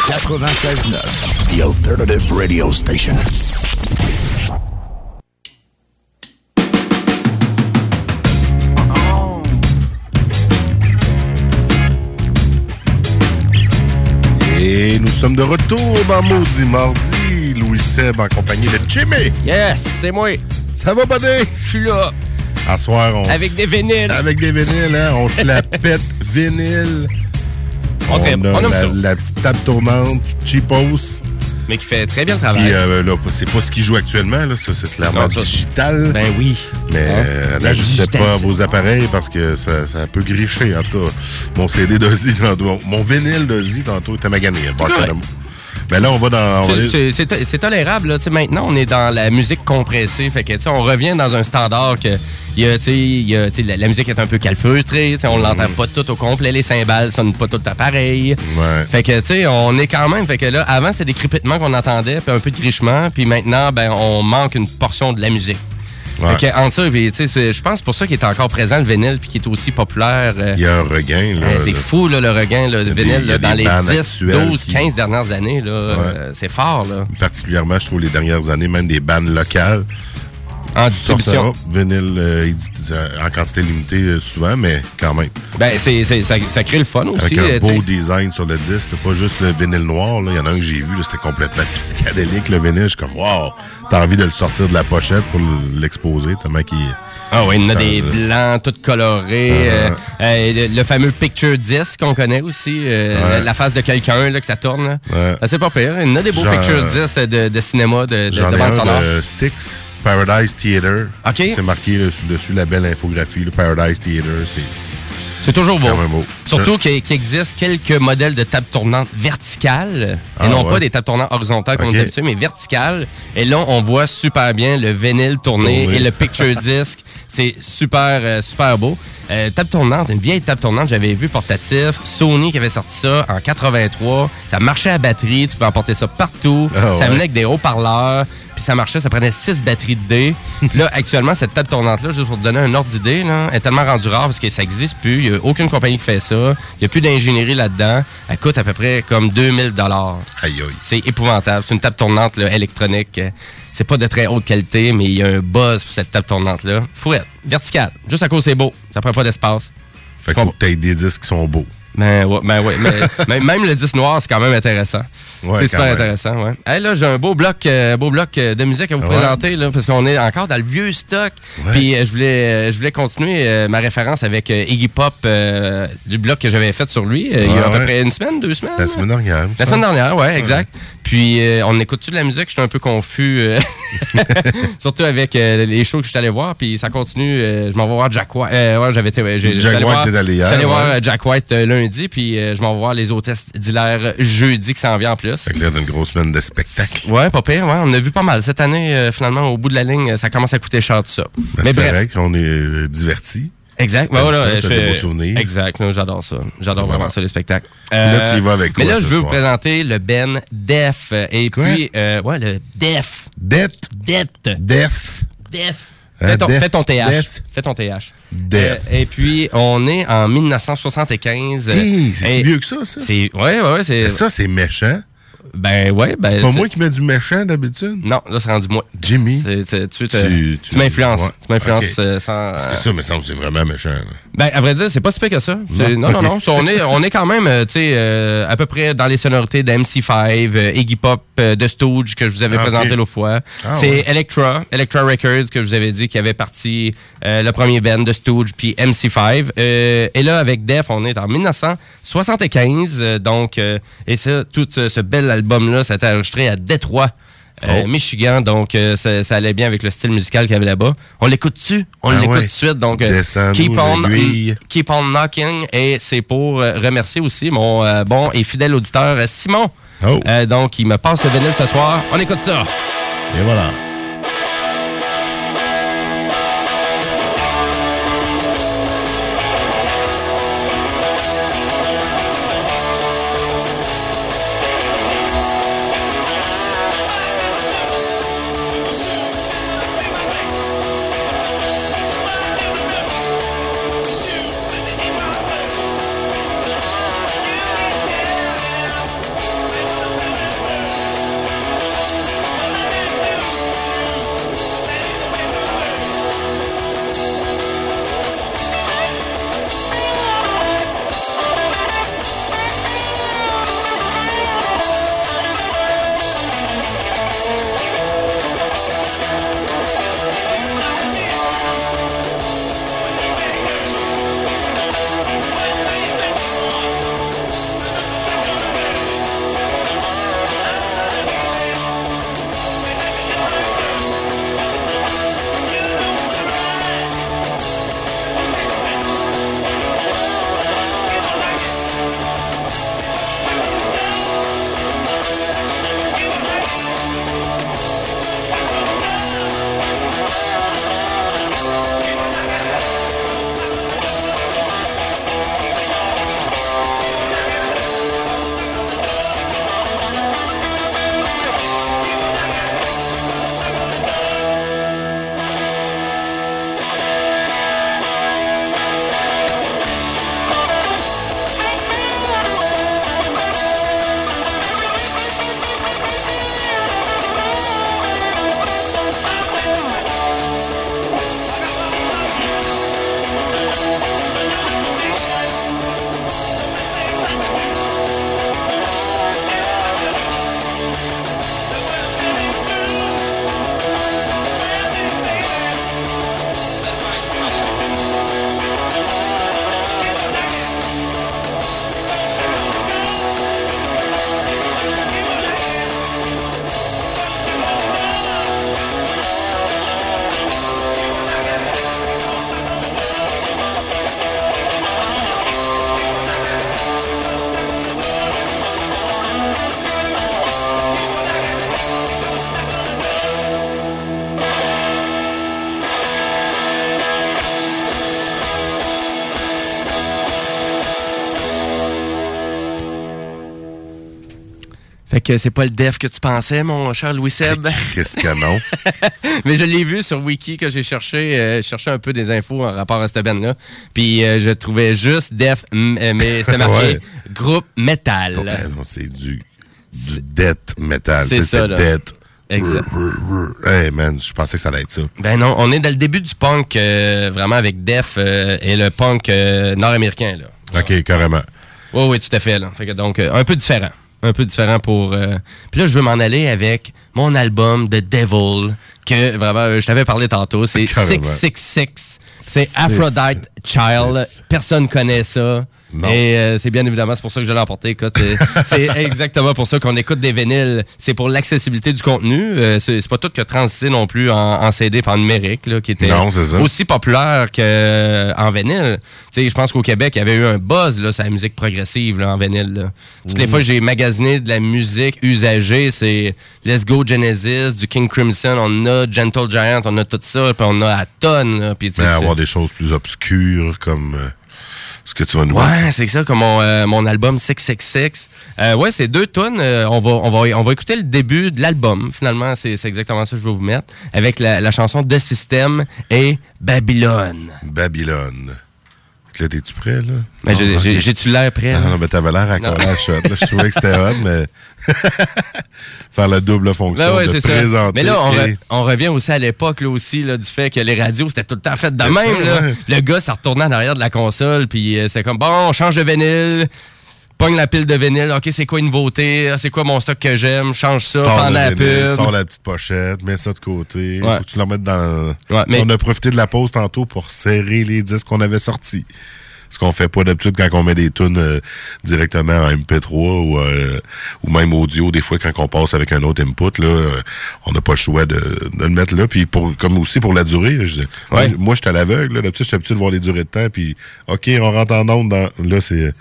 96.9, the alternative radio station. Et nous sommes de retour dans Maudit Mardi. Louis Seb en compagnie de Jimmy. Yes, c'est moi. Ça va, buddy? Je suis là. À soir, on Avec des vinyles. Avec des vinyles, hein? On se la pète vinyle. On a On aime la, ça. la petite table tournante, cheapos. Mais qui fait très bien le travail. Puis euh, là, c'est pas ce qui joue actuellement, là. Ça, c'est clairement Non, ça- digital. Ben oui. Mais Hein? euh, n'ajustez pas vos appareils parce que ça, ça peut gricher. En tout cas, mon CD d'Ozzy, mon, mon vinyle d'Ozzy, tantôt, était magané. Mais là, on va dans. C'est- tolérable. Là. Maintenant, on est dans la musique compressée. Fait que, tu sais, on revient dans un standard que y a, tu sais, il y a, la, la musique est un peu calfeutrée. tu sais, On l'entend pas tout au complet. Les cymbales sonnent pas tout à pareil. Ouais. Fait que, tu sais, on est quand même. Fait que là, avant, c'était des crépitements qu'on entendait, puis un peu de grichement. Puis maintenant, ben, on manque une portion de la musique. Ouais. Fait que, entre ça, je pense pour ça qu'il est encore présent, le vinyle, puis qu'il est aussi populaire. euh, Il y a un regain. Là, euh, c'est fou, là, le regain là, de vinyle là, dans les bandes 10, actuelles 12, qui- 15 dernières années. Là, euh, c'est fort. Là. Particulièrement, je trouve, les dernières années, même des bandes locales. En distribution. vinyle euh, en quantité limitée euh, souvent, mais quand même. Ben, c'est, ça, ça crée le fun aussi. Avec un euh, beau t'sais. design sur le disque, pas juste le vinyle noir. Il y en a un que j'ai vu, c'était complètement psychédélique, le vinyle. Je suis comme, wow, t'as envie de le sortir de la pochette pour l'exposer, tellement qu'il Ah oui, il y en a des blancs, tout colorés. euh, euh, le, le fameux picture disc qu'on connaît aussi. euh, Ouais. la, face de quelqu'un que ça tourne. Ouais. Ah, c'est pas pire. Il y en a des beaux Genre, picture discs de, de cinéma, de, de, de bande sonore. Styx, Paradise Theater. OK. C'est marqué là, dessus la belle infographie, le Paradise Theater. C'est C'est toujours beau. Surtout qu'il existe quelques modèles de table tournante verticales Ah, et non ouais. pas des tables tournantes horizontales comme Ok. on est habitué, mais verticales. Et là, on voit super bien le vinyle tourné Tourné. et le picture disc. C'est super, euh, super beau. Euh, table tournante, une vieille table tournante, j'avais vu portatif. Sony qui avait sorti ça en 83. Ça marchait à batterie, tu pouvais emporter ça partout. Ah, ça ouais. venait avec des haut-parleurs. Puis ça marchait, ça prenait 6 batteries de dés. Là, actuellement, cette table tournante-là, juste pour te donner un ordre d'idée, là, est tellement rendue rare parce que ça n'existe plus. Il n'y a aucune compagnie qui fait ça. Il n'y a plus d'ingénierie là-dedans. Elle coûte à peu près comme 2000 dollars. Aïe, aïe. C'est épouvantable. C'est une table tournante là, électronique. C'est pas de très haute qualité, mais il y a un buzz pour cette table tournante-là. Faut être verticale. Juste à cause c'est beau. Ça prend pas d'espace. Fait faut que tu des disques qui sont beaux. Ben ouais, ben ouais. mais, même le disque noir, c'est quand même intéressant. Ouais, c'est super même. intéressant, ouais. Hey, là, j'ai un beau bloc, euh, beau bloc euh, de musique à vous Ouais. présenter, là, parce qu'on est encore dans le vieux stock. Puis euh, je voulais, euh, je voulais continuer ma référence avec Iggy Pop, du bloc que j'avais fait sur lui il y a à peu près une semaine, deux semaines. La semaine dernière. La semaine dernière, ouais, exact. Puis on écoute-tu de la musique? J'étais un peu confus. surtout avec les shows que je suis allé voir. Puis ça continue. je m'en vais voir Jack White. Ouais, j'avais Jack White, allé voir Jack White euh, lundi. Puis euh, je m'en vais voir les hôtesses d'Hilaire jeudi qui s'en vient en plus. Fait que là, d'une grosse semaine de spectacle. Ouais, pas pire. Ouais, on a vu pas mal. Cette année, euh, finalement, au bout de la ligne, ça commence à coûter cher tout ça. Ben, Mais c'est bref. on est euh, divertis. Exact. Ouais, voilà, ça, je fais-. Exact. là, J'adore ça. J'adore Voilà. vraiment ça, les spectacles. Là, tu y vas avec Mais quoi là, ce je veux vous présenter le Ben Def. Et puis, euh, ouais, le Def. Dette? Dette. Def? Def. Fais ton, Def. fais ton TH. Def. Fais ton TH. Euh, et puis, on est en 1975. Hey, c'est si Et vieux que ça, ça. Ouais, ouais. C'est, Ça, c'est méchant. Ben, ouais. Ben, C'est pas tu- moi qui mets du méchant d'habitude. Non, là, c'est rendu moi. Jimmy. Tu, te- Tu- tu tu- m'influences. ouais. Tu m'influences Ok. euh, sans. Parce que ça, me semble c'est vraiment méchant. là. Ben, à vrai dire, c'est pas si pire que ça. Non? Non, non, on, est, on est quand même, euh, tu sais, euh, à peu près dans les sonorités d'MC5, euh, Iggy Pop, euh, de Stooge, que je vous avais Ah, présenté l'autre fois. Ah, c'est ouais. Electra, Electra Records, que je vous avais dit, qui avait parti euh, le premier band de Stooge, puis MC5. Euh, et là, avec Def, on est en 1975. euh, donc, euh, et ça, tout ce bel album-là, ça a été enregistré à Détroit. euh, Oh. Michigan, donc euh, ça, ça allait bien avec le style musical qu'il y avait là-bas. On l'écoute-tu? On Ah l'écoute ouais. tout de suite, donc euh, keep on, keep on knocking et c'est pour remercier aussi mon euh, bon et fidèle auditeur Simon. Oh. Donc il me passe le vinyle ce soir. On écoute ça. Et voilà. Que c'est pas le def que tu pensais, mon cher Louis Seb. Qu'est-ce que non? Mais je l'ai vu sur Wiki que j'ai cherché, euh, je cherchais un peu des infos en rapport à cette band-là. Puis euh, je trouvais juste def, euh, mais c'était marqué Ouais. groupe metal. Ouais, c'est du, du death metal. C'est ça, là. Death. Exact. Hey man, je pensais que ça allait être ça. Ben non, on est dans le début du punk, euh, vraiment avec Def euh, et le punk euh, nord-américain. là. OK, carrément. Oui, oui, tout à fait. Là. Fait que donc, un peu différent. Un peu différent pour... euh, Puis là, je veux m'en aller avec mon album The Devil, que vraiment, euh, je t'avais parlé tantôt. C'est Carrément. 666. C'est Aphrodite Child. Personne connaît ça. Non. Et euh, c'est bien évidemment, c'est pour ça que je l'ai emporté. Euh, c'est exactement pour ça qu'on écoute des vinyles. C'est pour l'accessibilité du contenu. Euh, c'est pas tout que transité non plus en, en CD en numérique, là, qui était Non, aussi populaire qu'en vinyle. Tu sais, je pense qu'au Québec, il y avait eu un buzz là, sur la musique progressive là, en vinyle. là. Toutes les fois que j'ai magasiné de la musique usagée, c'est Let's Go Genesis, du King Crimson, on a Gentle Giant, on a tout ça, puis on a à tonnes. puis Mais avoir des choses plus obscures comme euh, ce que tu vas nous Ouais, c'est ça, comme mon, euh, mon album 666. Euh, ouais, c'est deux tonnes. on, va, on, va, on va écouter le début de l'album, finalement. C'est c'est exactement ça que je vais vous mettre. Avec la, la chanson De Système et Babylone. Babylone. Là, t'es-tu prêt, là? Mais j'ai-tu l'air prêt, Non, non, mais t'avais l'air à à shot. là. Je trouvais que c'était hot, mais faire la double fonction Ben ouais, de présenter. Mais là, on, re- et- on revient aussi à l'époque là aussi là, du fait que les radios c'était tout le temps fait de même. ça, là. ouais. Le gars, ça retournait en arrière de la console, puis euh, c'est comme bon, on change de vinyle, pogne la pile de vinyle. Ok, c'est quoi une nouveauté Ah, C'est quoi mon stock que j'aime Change ça Sors pendant la vinyle, pub. Sors la petite pochette, mets ça de côté. Ouais. Faut que tu le remettes dans. Ouais, mais- On a profité de la pause tantôt pour serrer les disques qu'on avait sortis. Ce qu'on fait pas d'habitude quand on met des tunes euh, directement en MP3 ou, euh, ou même audio, des fois quand on passe avec un autre input, là, euh, on n'a pas le choix de, de le mettre là. Puis pour comme aussi pour la durée, là, je dis- moi, je- moi, je suis à l'aveugle. D'habitude, je suis habitué de voir les durées de temps. Puis OK, on rentre en onde dans. Là, c'est.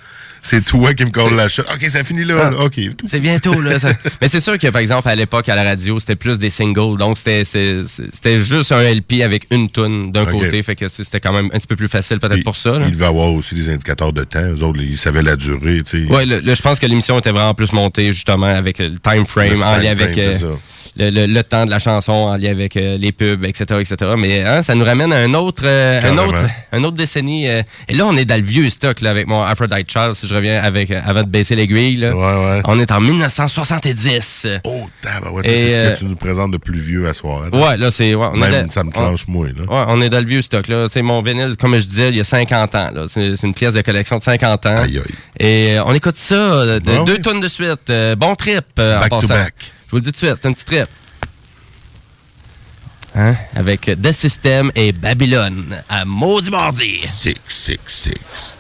C'est toi qui me colle la shot. OK, ça finit là. Ah. là. OK. C'est bientôt, là. ça- Mais c'est sûr que, par exemple, à l'époque, à la radio, c'était plus des singles. Donc, c'était juste un LP avec une tune d'un côté. Fait que c'était quand même un petit peu plus facile, peut-être pour ça. là. Il devait avoir aussi des indicateurs de temps. Eux autres, ils savaient la durée, tu sais. Le- le- je pense que l'émission était vraiment plus montée, justement, avec le time frame, Le en lien avec euh. Le, le- le temps de la chanson, en lien avec euh, les pubs, etc., etc. Mais hein, ça nous ramène à un autre, euh, un autre, un autre décennie. euh, et là, on est dans le vieux stock, là, avec mon Aphrodite Child, si je reviens avec, euh, avant de baisser l'aiguille, là. On est en 1970. Oh, tabarouette, Et, c'est ce euh, que tu nous présentes de plus vieux à soir. hein. Ouais, là, c'est. Ouais, on est Même, dans- ça me clenche moins, là. Ouais, on est dans le vieux stock. là. C'est mon vinyle, comme je disais, il y a 50 ans. là. C'est c'est une pièce de collection de 50 ans. Et euh, on écoute ça, euh, de- deux tonnes de suite. Euh, bon trip euh, en Back to back. Je vous le dis tout de suite, c'est un petit trip. Hein? Avec The System et Babylone à Maudit Mardi. 666.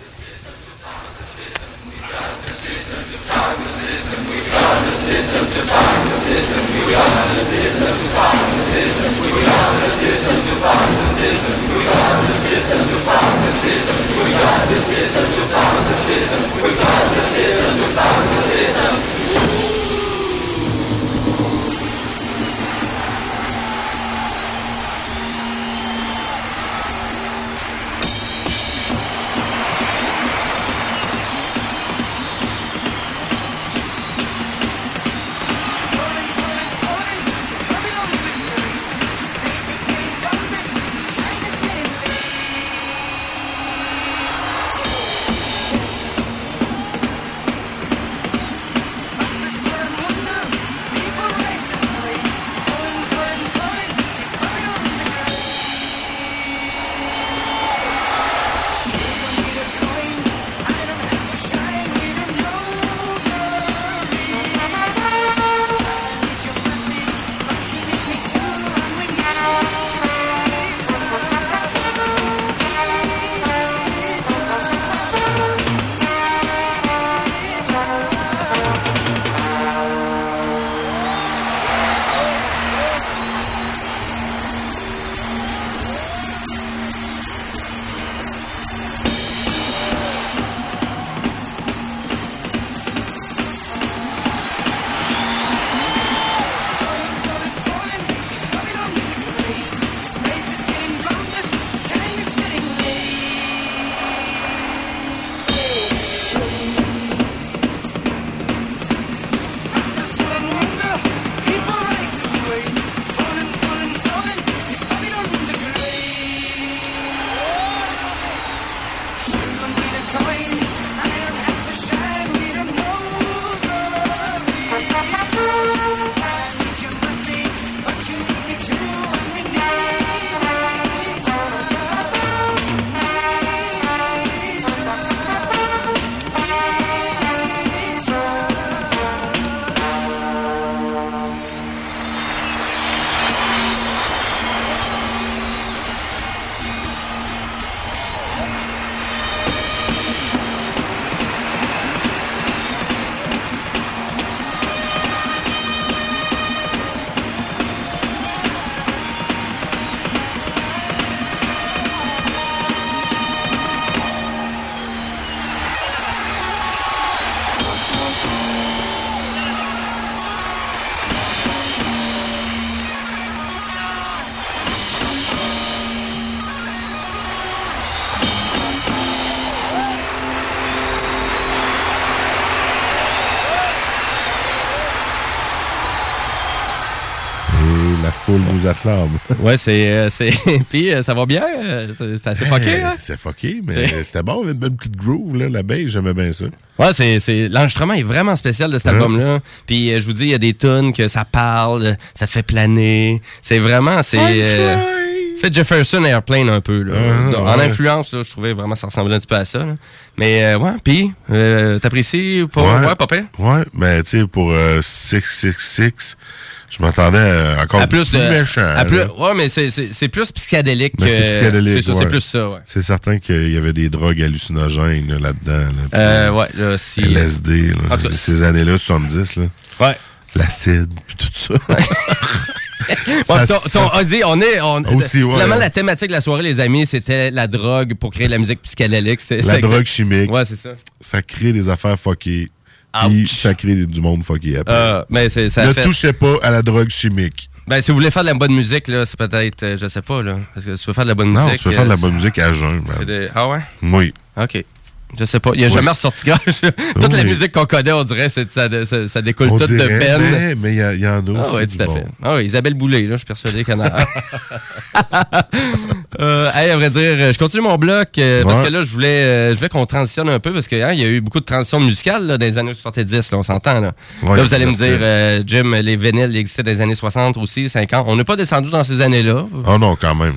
Flamme. Ouais, c'est. euh, c'est- Puis euh, ça va bien. euh, c'est- C'est assez fucké, hein? C'est fucké, mais C'est- c'était bon, une belle petite groove, là, la baie, j'aimais bien ça. Ouais, c'est, l'enregistrement est vraiment spécial de cet Ouais. album-là. Puis euh, je vous dis, il y a des tunes que ça parle, euh, ça te fait planer. C'est vraiment, c'est... Euh, fait Jefferson Airplane un peu. Là. Ah, en ouais. influence, là, je trouvais vraiment ça ressemblait un petit peu à ça. là. Mais euh, ouais, puis euh, t'apprécies pas? Ouais, pas pire? Ouais, mais tu sais, pour euh, 666, je m'attendais à encore À plus de. méchant. à plus- ouais, mais c'est, plus psychédélique. Mais c'est que- psychédélique, C'est ouais. c'est plus ça, ouais. C'est certain qu'il y avait des drogues hallucinogènes là, là-dedans. là, puis Euh, ouais, là, si. LSD, là, En tout cas, ces années-là, 70. Là. Ouais. L'acide, puis tout ça. Ouais, Ça- ton- ton- ça- Ozzy, on est. On, Aussi, ouais. Finalement, la thématique de la soirée, les amis, c'était la drogue pour créer de la musique psychédélique. La drogue exact- chimique. Ouais, c'est ça. Ça crée des affaires fuckées. Puis ça crée du monde. Euh, mais c'est, ça ne fait- touchez pas à la drogue chimique. Ben, si vous voulez faire de la bonne musique, là, c'est peut-être, euh, je sais pas, là. Parce que si tu veux faire de la bonne Non, musique. tu peux faire de la euh, bonne musique à jeun. man. Ah ouais? Oui. OK. Je sais pas. Il a Oui. jamais ressorti gage. Toute la musique qu'on connaît, on dirait, ça, ça, ça découle On toute de peine. mais- il y, y en a Ah aussi oui, du tout à bon. fait. Ah oui, Isabelle Boulay, là, je suis persuadé qu'elle en a. euh, hey, à vrai dire, je continue mon bloc euh, parce Ouais. que là, je voulais, euh, je voulais qu'on transitionne un peu parce qu'il y a eu beaucoup de transitions musicales là, dans les années 70, là, on s'entend. Là, Ouais, là vous allez me dire, euh, Jim, les vinyles existaient dans les années 60 aussi, 50. On n'est pas descendu dans ces années-là. Oh non, quand même.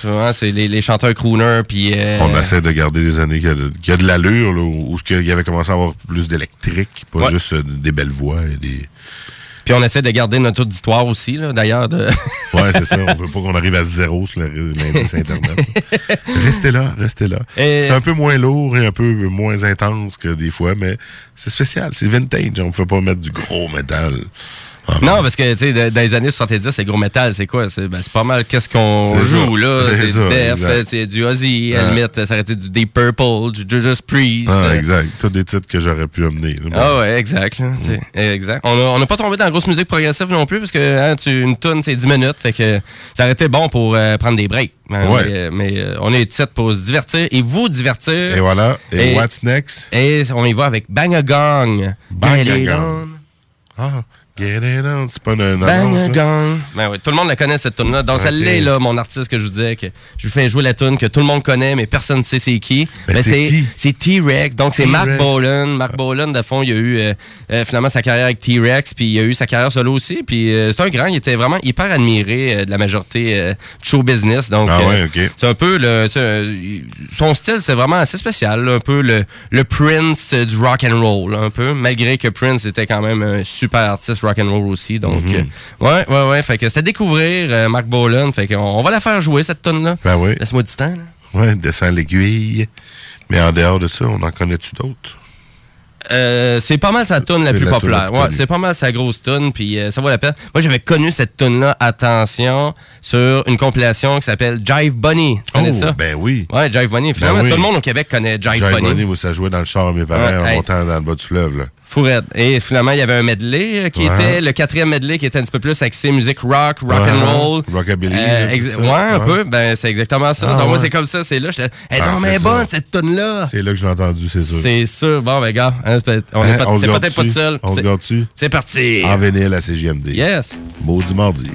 Souvent, c'est les, les chanteurs crooners, puis... On essaie de garder des années qui a de, l'allure, où il y avait commencé à avoir plus d'électrique, pas Ouais. juste euh, des belles voix et des. Puis on essaie de garder notre auditoire aussi, là, d'ailleurs. De... Ouais, c'est ça. On veut pas qu'on arrive à zéro sur le- l'indice Internet. restez là, restez là. Et- C'est un peu moins lourd et un peu moins intense que des fois, mais c'est spécial, c'est vintage. On ne peut pas mettre du gros métal. Fait. Non, parce que, tu sais, de- dans les années 70, c'est gros métal, c'est quoi? C'est ben, pas mal qu'est-ce qu'on joue, ça. là. C'est du Def, c'est du Ozzy, à Ah. limite, ça aurait été du Deep Purple, du Judas Priest. Ah, exact. Tous des titres que j'aurais pu amener. là. Bon. Ah ouais, exact. là, sais, exact. On n'a pas tombé dans la grosse musique progressive non plus, parce que hein, tu, une tune c'est 10 minutes, fait que ça aurait été bon pour euh, prendre des breaks. Hein, Ouais. Mais, euh, mais, euh, on est titre pour se divertir et vous divertir. Et voilà. Et, Et- what's next? Et on y va avec Bang a Gong. Bang a Gong. on. Ah, get it on. C'est pas un? Gong. Ben ouais, tout le monde la connaît cette tune là Donc Ok. celle-là, là, mon artiste que je vous disais que je lui fais jouer la tune que tout le monde connaît, mais personne ne sait c'est qui. Ben, Mais c'est c'est qui? c'est T-Rex. Donc c'est Mark. Bolan. Mark Bolan, de fond, il a eu euh, euh, finalement sa carrière avec T-Rex, puis il a eu sa carrière solo aussi. Puis euh, c'est un grand, il était vraiment hyper admiré euh, de la majorité euh, de show business. Donc Ah ouais, ok. c'est un peu le, son style, c'est vraiment assez spécial, là, un peu le, le Prince euh, du rock and roll, un peu. Malgré que Prince était quand même un super artiste rock and roll aussi, donc Mhm. euh, ouais, ouais, ouais. Fait que c'était découvrir euh, Mark Bolan, fait qu'on on va la faire jouer cette tonne là. Ben oui. Laisse-moi du temps. Là. Ouais, descend l'aiguille. Mais en dehors de ça, on en connaît-tu d'autres? Euh, c'est pas mal sa tune la plus la populaire. Ouais, c'est pas mal sa grosse tune, puis euh, ça vaut la peine. Moi, j'avais connu cette tune là attention, sur une compilation qui s'appelle Jive Bunny. Tu connais Oh, ça? ben oui. Ouais, Jive Bunny. Finalement, Ben oui. tout le monde au Québec connaît Jive, Jive Bunny. Bunny, moi, ça jouait dans le char à mes parents Ouais, en hey. montant dans le bas du fleuve. Là. Fourette. Et finalement, il y avait un medley euh, qui Ouais. était le quatrième medley qui était un petit peu plus axé musique rock, rock Ouais. and roll. Rockabilly, Euh, ouais, un Ouais. peu. Ben, c'est exactement ça. Ah, Donc, moi, c'est comme ça. C'est là. J'étais, Ah, bien ça. bonne, cette tune-là. C'est là que je l'ai entendu, c'est sûr. C'est sûr. Bon, ben, gars, hein, on Hein, est pas- on se t'es garde peut-être pas tout seul. On se C'est- garde dessus? C'est parti. En vinyle à CGMD. Yes. Maudit mardi.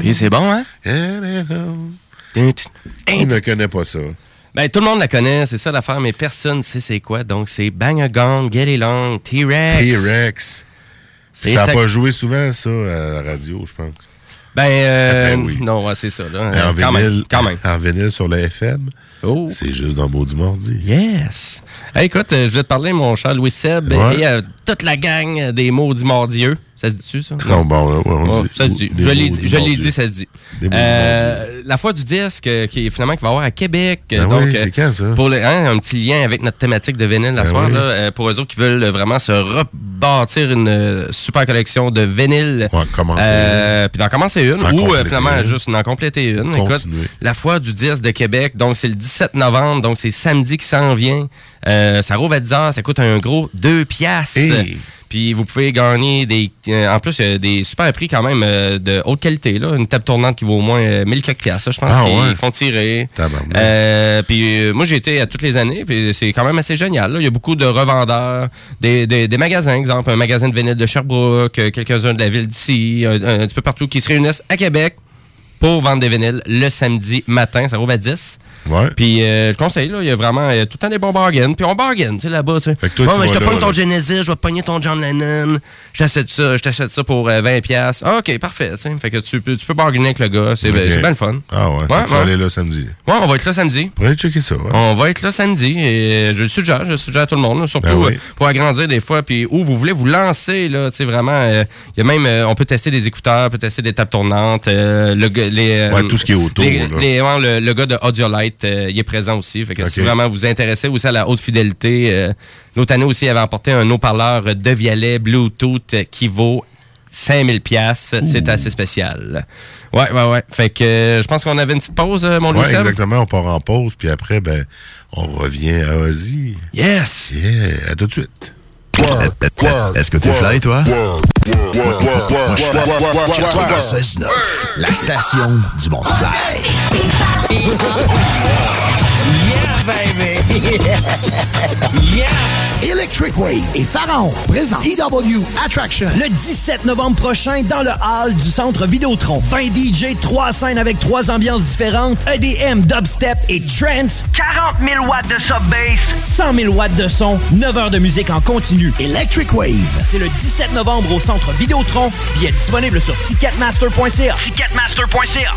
Puis c'est bon, hein? On. Ne connaît pas ça? Ben, tout le monde la connaît, c'est ça l'affaire, mais personne ne sait c'est quoi. Donc, c'est Bang a Gong, Get It Long, T-Rex. T-Rex. Ça n'a ta- pas joué souvent, ça, à la radio, je pense. Ben, euh, oui. non, ouais, c'est ça. Là. En quand, vinyle, même, quand même. En vinyle sur le FM, Oh. c'est juste dans Maudit Mardi. Yes. Hey, écoute, euh, je vais te parler, mon cher Louis Seb, Ouais. et toute la gang des maudits mordieux. Ça se dit-tu, ça? Non, bon, ouais, on Oh, dit- ça se dit. Je l'ai dit, je l'ai mordieux. dit, ça se dit. Euh, la fois du disque euh, qui est finalement qui va avoir à Québec. Ben euh, donc, oui, euh, c'est quand, ça? Pour le, hein, un petit lien avec notre thématique de vinyle la Ben soir, oui. là, euh, pour eux autres qui veulent vraiment se rebâtir une euh, super collection de vinyles. commencer Euh, Puis d'en commencer une, En ou euh, finalement une. juste en compléter une. Écoute, Continuer. la foire du 10 de Québec, donc c'est le 17 novembre, donc c'est samedi qui s'en vient. Euh, ça rouvre à 10 heures, ça coûte un gros 2 piastres. Hey. Puis vous pouvez gagner des. euh, en plus, il y a des super prix quand même euh, de haute qualité. Là. Une table tournante qui vaut au moins euh, 1000 quelques piastres. Je pense Ah, qu'ils ouais. font tirer. Euh, puis euh, moi, j'ai été à toutes les années, puis c'est quand même assez génial. là. Il y a beaucoup de revendeurs, des, des, des magasins, exemple, un magasin de vinyle de Sherbrooke, euh, quelques-uns de la ville d'ici, un, un petit peu partout, qui se réunissent à Québec pour vendre des vinyles le samedi matin. Ça rouvre à 10. Ouais. Puis euh, je conseille, là, il y a vraiment euh, tout le temps des bons bargains. Puis on bargain, tu sais, là-bas. tu sais. Fait que toi, bon, tu je te là, pogne ton là. Genesis, je vais te pogner ton John Lennon. Je t'achète ça, je t'achète ça pour euh, 20$. piastres. Ah, ok, parfait. tu sais. Fait que tu peux, tu peux bargainer avec le gars. C'est Ok. c'est bien le fun. Ah ouais, Ouais, tu vas ouais. aller là samedi. Ouais, on va être là samedi. Checker ça, ouais. On va être là samedi et je le suggère, je le suggère à tout le monde, là, surtout Ben oui. euh, pour agrandir des fois, puis où vous voulez vous lancer, là, tu sais, vraiment, euh, il y a même, euh, on peut tester des écouteurs, on peut tester des tables tournantes, euh, le, les, euh, Ouais, tout ce qui est autour, les- le, le gars de Euh, il est présent aussi, fait que si vraiment vous vous intéressez aussi à la haute fidélité, euh, l'autre année aussi, il avait apporté un haut-parleur de Vialet Bluetooth euh, qui vaut 5000 pièces, c'est assez spécial. Ouais, ouais, ouais. Fait que euh, je pense qu'on avait une petite pause, euh, mon Louis Ouais, exactement. On part en pause, puis après, ben, on revient à Ozzy. Yes! Yeah, à tout de suite. Est-ce que t'es fly, toi? 96.9, la station du monde fly. Yeah, baby! yeah! Electric Wave et Pharaon présent EW Attraction. Le 17 novembre prochain, dans le hall du centre Vidéotron. 20 DJ, 3 scènes avec 3 ambiances différentes, EDM, dubstep et trance. 40 000 watts de sub-bass. 100 000 watts de son. 9 heures de musique en continu. Electric Wave. C'est le 17 novembre au centre Vidéotron. Billets disponibles sur ticketmaster.ca. Ticketmaster.ca.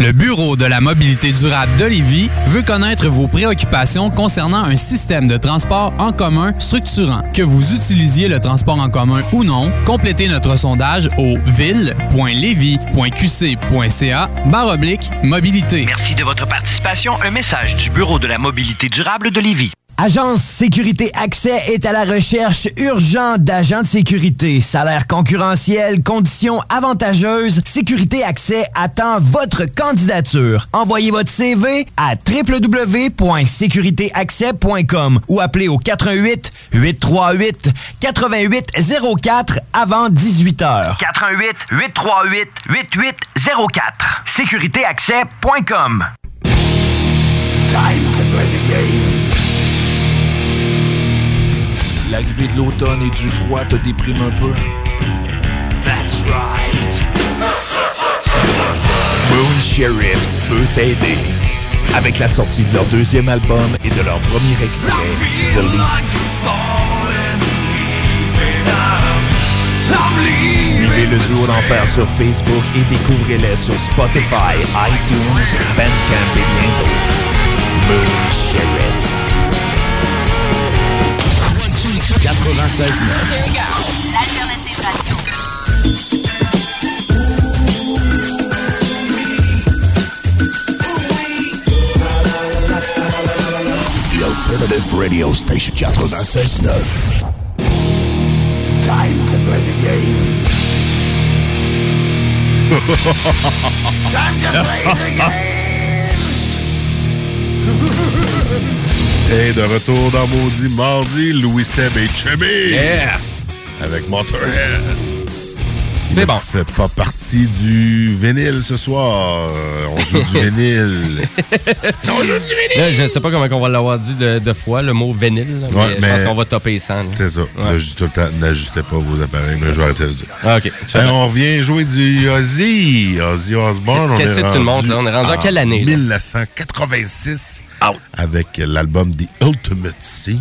Le Bureau de la mobilité durable de Lévis veut connaître vos préoccupations concernant un système de transport en commun structurant. Que vous utilisiez le transport en commun ou non, complétez notre sondage au ville.levy.qc.ca oblique mobilité. Merci de votre participation. Un message du Bureau de la mobilité durable de Lévis. Agence Sécurité Accès est à la recherche urgente d'agents de sécurité. Salaire concurrentiel, conditions avantageuses. Sécurité Accès attend votre candidature. Envoyez votre CV à www.sécuritéaccès.com ou appelez au 88 838 8804 avant 18 heures. 88 838 8804. Sécuritéaccès.com. Time to play the game. L'arrivée de l'automne et du froid te déprime un peu. That's right. Moon Sheriffs peut t'aider. Avec la sortie de leur deuxième album et de leur premier extrait, The Leaf. Suivez le duo d'enfer sur Facebook et découvrez-les sur Spotify, iTunes, Bandcamp et bien d'autres. Moon Sheriffs. 96.9 L'alternative radio. The Alternative Radio Station 96.9. Time to play the game. Time to play the game. Et de retour dans Maudit Mardi, Louis Seb et Chubby. Yeah! Avec Motorhead. C'est Mais bon. C'est pas parti du vinyle ce soir. Euh, On joue du vinyle. Là, je sais pas comment on va l'avoir dit de, de fois, le mot vinyle, Ouais, mais, je pense qu'on va topper 100. là. C'est ça. Là, juste tout le temps, n'ajustez pas vos appareils, mais je vais arrêter de le dire. Ah, OK. Ben, on revient jouer du Ozzy. Ozzy Osbourne. on Qu'est-ce est que tu montres, là? On est rendu à quelle année, là? 1986. Avec l'album The Ultimate Sin.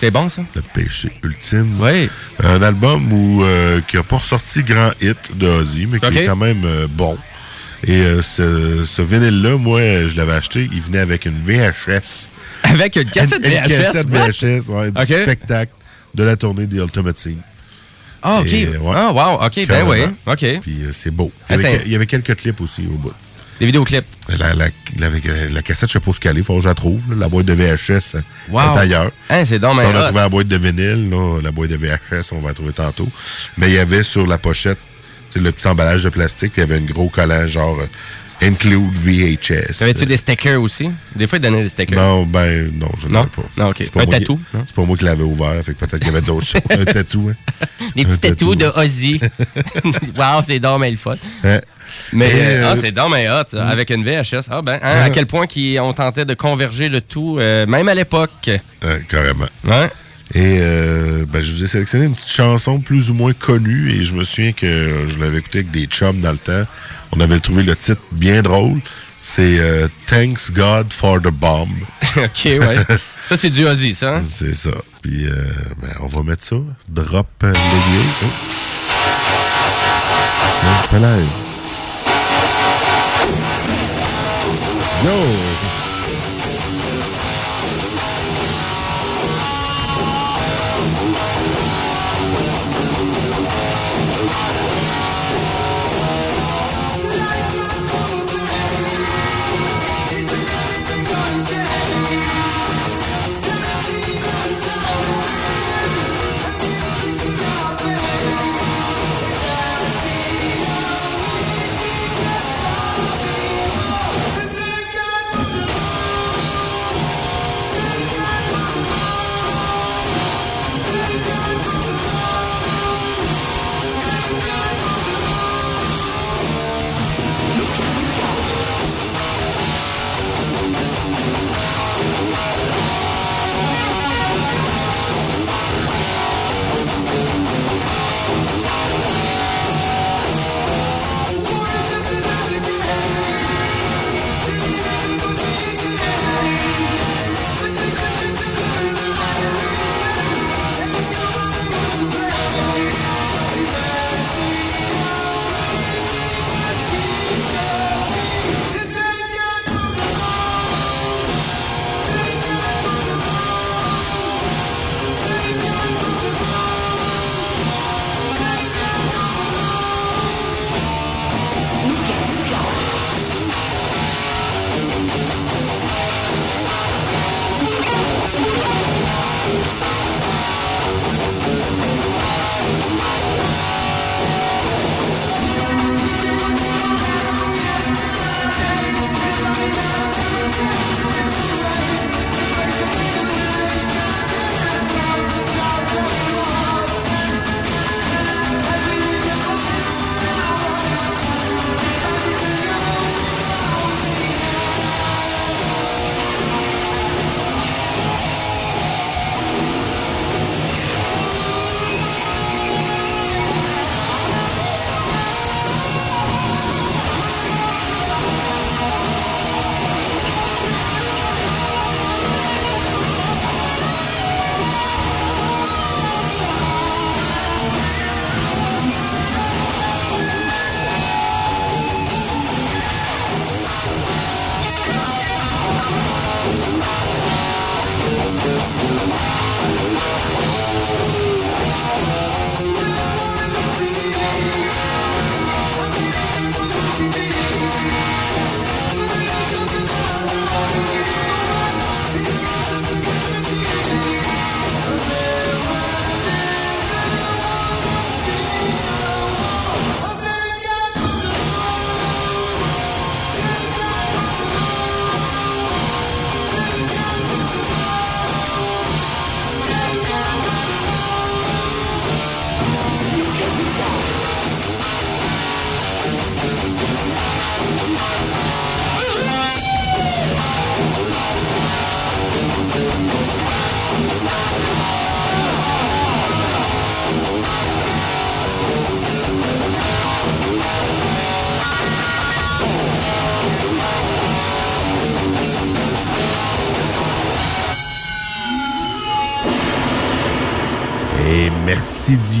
C'est bon, ça? Le péché ultime. Oui. Un album où, euh, qui n'a pas ressorti grand hit de Ozzy, mais qui OK. est quand même euh, bon. Et euh, ce, ce vinyle-là, moi, je l'avais acheté. Il venait avec une VHS. Avec une cassette Une VHS? cassette what? VHS, ouais, du OK. spectacle de la tournée The Ultimate Scene. Ah, OK. Et, ouais. Ah, wow. OK, ben oui. OK. Puis c'est beau. Ah, Il y, avait, c'est- que- il y avait quelques clips aussi au bout. Des vidéoclips. La, la, la, la cassette, je sais pas ce qu'elle est, faut que je la trouve. là. La boîte de VHS Wow. est ailleurs. Hein, c'est donc on a trouvé la boîte de vinyle, là, la boîte de VHS, on va la trouver tantôt. Mais il y avait sur la pochette le petit emballage de plastique, puis il y avait un gros collant genre euh, Include VHS. T'avais-tu des stickers aussi? Des fois, ils donnaient des stickers. Non, ben non, je n'en ai pas. Non, OK. C'est pas Un tatou? C'est pas moi qui l'avais ouvert, fait que peut-être qu'il y avait d'autres choses. Un tatou, hein. Des petits tatous de. Ozzy. wow, c'est bien le fun. Hein? Mais euh, ah, c'est donc bien hot, avec une VHS. Ah ben, hein, à quel point ont tenté de converger le tout, euh, même à l'époque. Euh, carrément. Et euh, ben, je vous ai sélectionné une petite chanson plus ou moins connue et je me souviens que je l'avais écouté avec des chums dans le temps. On avait trouvé le titre bien drôle. C'est Thanks God for the Bomb. OK, ouais. ça, c'est du Ozzy, ça. hein? C'est ça. Puis euh, ben, on va mettre ça. Drop l'aiguille. Oh. Yo!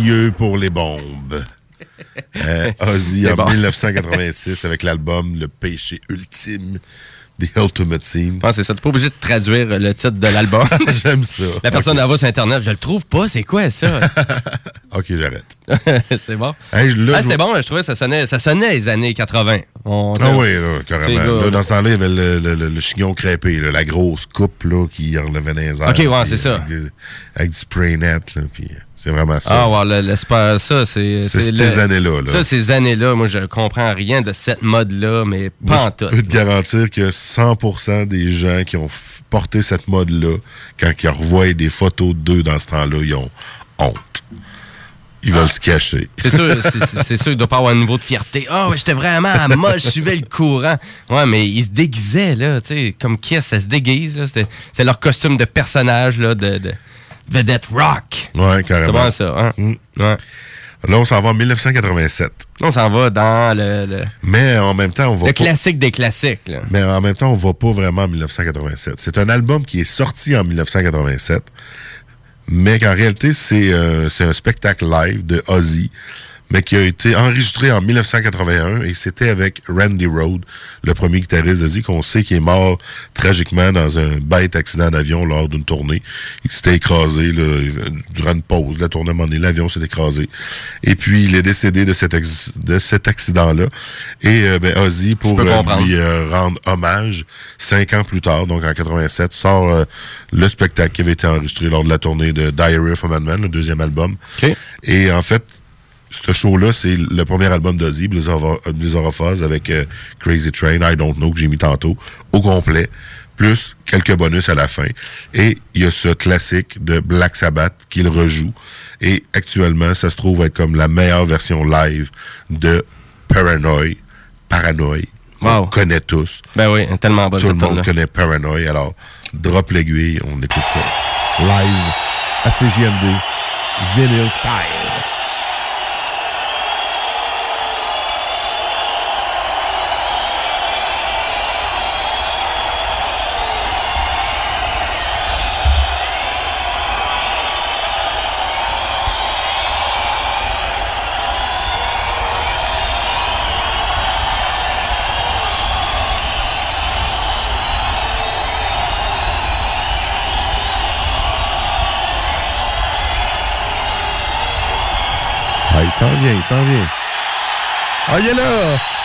Dieu pour les bombes. Euh, Ozzy en bon. 1986 avec l'album Le péché ultime, The Ultimate Scene. Je pense que c'est ça. T'es pas obligé de traduire le titre de l'album. J'aime ça. La personne Ok. elle va sur Internet, je le trouve pas, c'est quoi ça? ok, j'arrête. c'est bon. Hey, ah, c'était bon, là, je trouvais que ça sonnait, ça sonnait les années 80. On- Ah oui, là, carrément. là, Là, dans ce temps-là, il y avait le, le- le- le chignon crêpé, la grosse coupe là, qui relevait dans les airs. Ok, ouais, c'est ça. Avec, des- avec du spray net, puis c'est vraiment ça. Ah, ouais, le, le sport, ça, c'est. C'est ces le- années-là, là. Ça, ces années-là, moi, je comprends rien de cette mode-là, mais pas Moi, en je tout. peux te garantir que 100% des gens qui ont porté cette mode-là, quand ils revoient des photos d'eux dans ce temps-là, ils ont honte. Ils veulent se cacher. C'est sûr, c'est- sûr qu'il doit pas avoir un niveau de fierté. Ah, ouais, j'étais vraiment à mode, je suivais le courant. Ouais, mais ils se déguisaient, là, tu sais, comme Kiss, ça se déguise, là. C'est leur costume de personnage, là, de, de vedette rock. Ouais, carrément. C'est ça, hein? Mm. Ouais. Là, on s'en va en 1987. On s'en va dans le, le, Mais en même temps, on va le pas... classique des classiques, là. Mais en même temps, on va pas vraiment en 1987. C'est un album qui est sorti en 1987, mais qu'en réalité, c'est euh, c'est un spectacle live de Ozzy, mais qui a été enregistré en 1981 et c'était avec Randy Rhoads, le premier guitariste d'Ozzy, qu'on sait qui est mort tragiquement dans un bête accident d'avion lors d'une tournée. Il s'était écrasé là, durant une pause. La tournée, donné, l'avion s'est écrasé. Et puis, il est décédé de cet, ex- de cet accident-là. Et euh, ben, Ozzy, pour euh, lui euh, rendre hommage, cinq ans plus tard, donc en 87, sort le spectacle qui avait été enregistré lors de la tournée de Diary of a Madman, le deuxième album. Et en fait, ce show-là, c'est le premier album d'Ozzy, Blizzard of- Oz, avec euh, Crazy Train, I Don't Know, que j'ai mis tantôt, au complet, plus quelques bonus à la fin. Et il y a ce classique de Black Sabbath qu'il rejoue. Et actuellement, ça se trouve être comme la meilleure version live de Paranoid. Paranoid. On Wow. connaît tous. Ben oui, tellement bonne Tout le monde connaît Paranoid. Alors, drop l'aiguille, on écoute ça. Live à CGMD. Vinyl Style. S'en vient, vient. Ah, il là!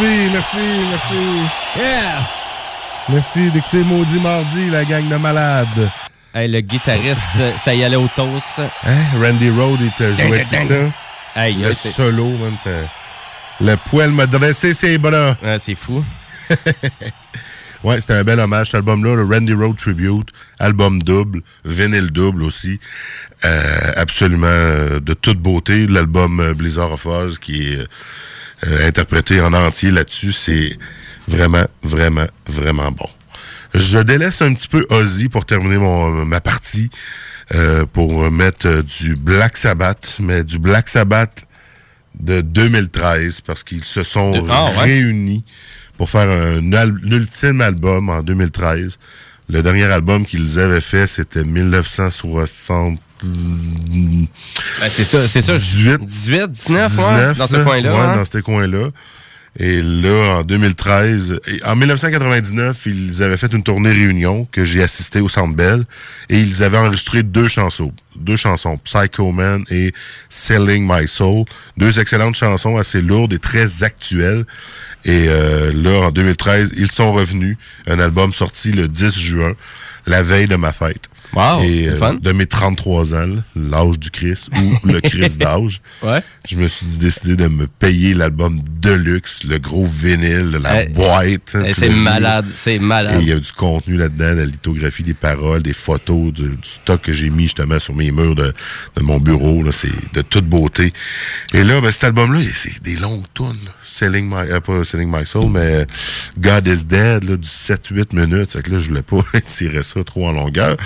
Merci, merci, merci. Yeah! Merci d'écouter Maudit Mardi, la gang de malades. Hey, le guitariste, ça y allait au toast. Hein? Randy Road, il te jouait tout ça? Hey, le solo, même. ça- Le poil m'a dressé ses bras. Ouais, c'est fou. ouais, c'était un bel hommage, cet album-là, le Randy Road Tribute, album double, vinyle double aussi. Euh, absolument euh, de toute beauté. L'album euh, Blizzard of Oz qui est euh, interprété en entier là-dessus, c'est vraiment, vraiment, vraiment bon. Je délaisse un petit peu Ozzy pour terminer mon, ma partie, euh, pour mettre euh, du Black Sabbath, mais du Black Sabbath de 2013, parce qu'ils se sont De- ah, ouais. réunis pour faire un, al- un ultime album en 2013. Le dernier album qu'ils avaient fait, c'était 1960... Ben, c'est ça, c'est ça. 18, 18, 19, ouais, dans ce là. coin-là. Ouais, hein. dans ce coin-là. Et là, en 2013, et en 1999, ils avaient fait une tournée réunion que j'ai assisté au Centre Bell et ils avaient enregistré deux chansons, deux chansons, Psycho Man et Selling My Soul, deux excellentes chansons assez lourdes et très actuelles. Et euh, là, en 2013, ils sont revenus, un album sorti le 10 juin, la veille de ma fête. Wow, et euh, fun. de mes 33 ans, l'âge du Christ ou le Christ d'âge. Ouais. Je me suis décidé de me payer l'album Deluxe, le gros vinyle, la Eh, boîte. eh, c'est malade, c'est malade. Et il y a du contenu là-dedans, de la lithographie des paroles, des photos, de- du stock que j'ai mis justement sur mes murs de, de mon bureau. là. C'est de toute beauté. Et là, ben, cet album-là, c'est des longues tunes. Selling My, euh, pas Selling My Soul, mais God is Dead, là, du 7-8 minutes. Fait que là, je voulais pas tirer ça trop en longueur.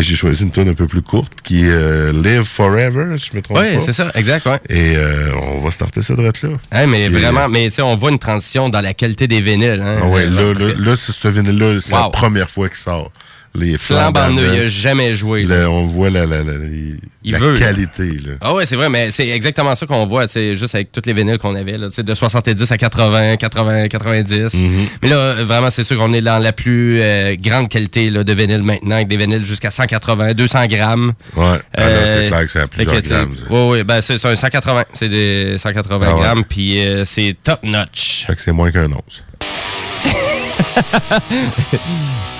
J'ai choisi une tune un peu plus courte qui est euh, Live Forever, si je me trompe Ouais, pas. c'est ça, exact, ouais. Et euh, on va starter ça de là. Hey, mais vraiment, mais tu sais, on voit une transition dans la qualité des vinyles. Hein, Ah ouais, Euh, là, là, que là, c'est ce vinyle-là, c'est la première fois qu'il sort. Les neuf, il neufs. a jamais joué. Là, on voit la, la, la, veut, qualité. Là. Ah ouais, c'est vrai, mais c'est exactement ça qu'on voit, c'est juste avec toutes les vinyles qu'on avait, là, de 70 à 80, 80, 90. Mm-hmm. Mais là, vraiment, c'est sûr qu'on est dans la plus euh, grande qualité là, de vinyle maintenant, avec des vinyles jusqu'à 180, 200 grammes. Ouais, ah c'est clair que c'est à plusieurs grammes, ouais, ben c'est c'est un 180, c'est des 180 Ah ouais. grammes, puis euh, c'est top notch. Fait que c'est moins qu'un once.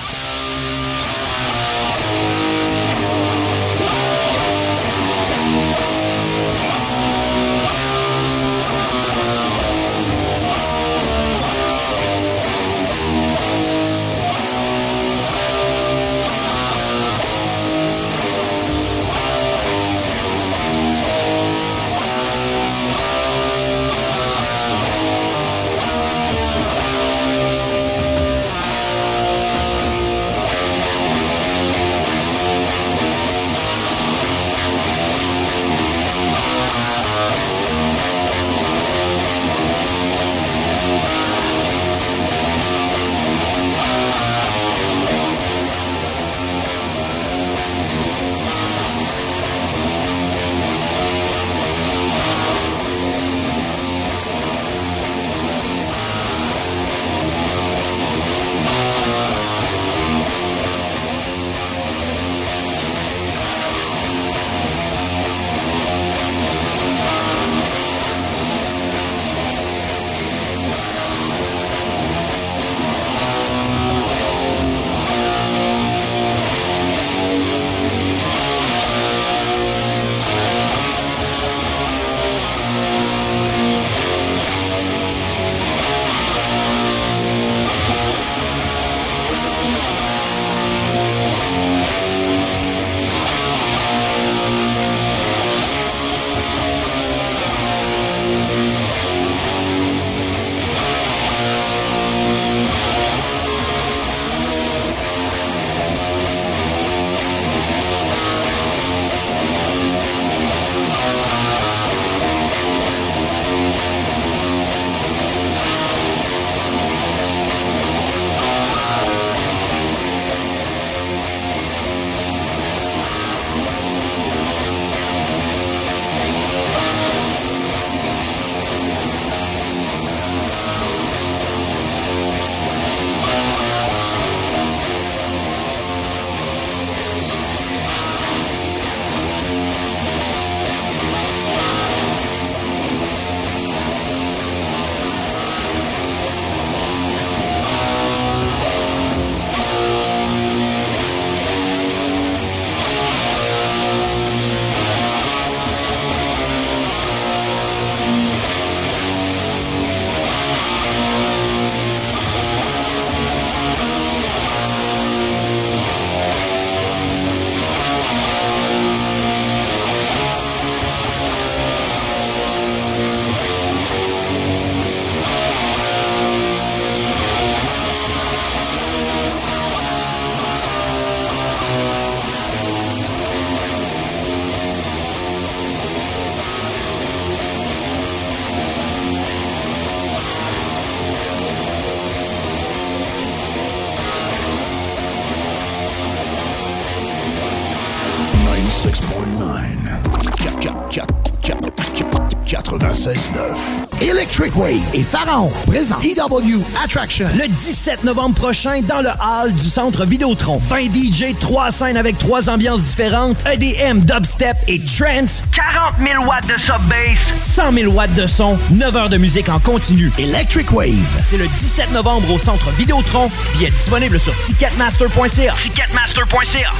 et Pharaon présent EW Attraction. Le 17 novembre prochain, dans le hall du centre Vidéotron. 20 DJ, 3 scènes avec 3 ambiances différentes, EDM, dubstep et trance. 40 000 watts de sub-bass. 100 000 watts de son. 9 heures de musique en continu. Electric Wave. C'est le 17 novembre au centre Vidéotron. Billets disponibles sur ticketmaster.ca. Ticketmaster.ca.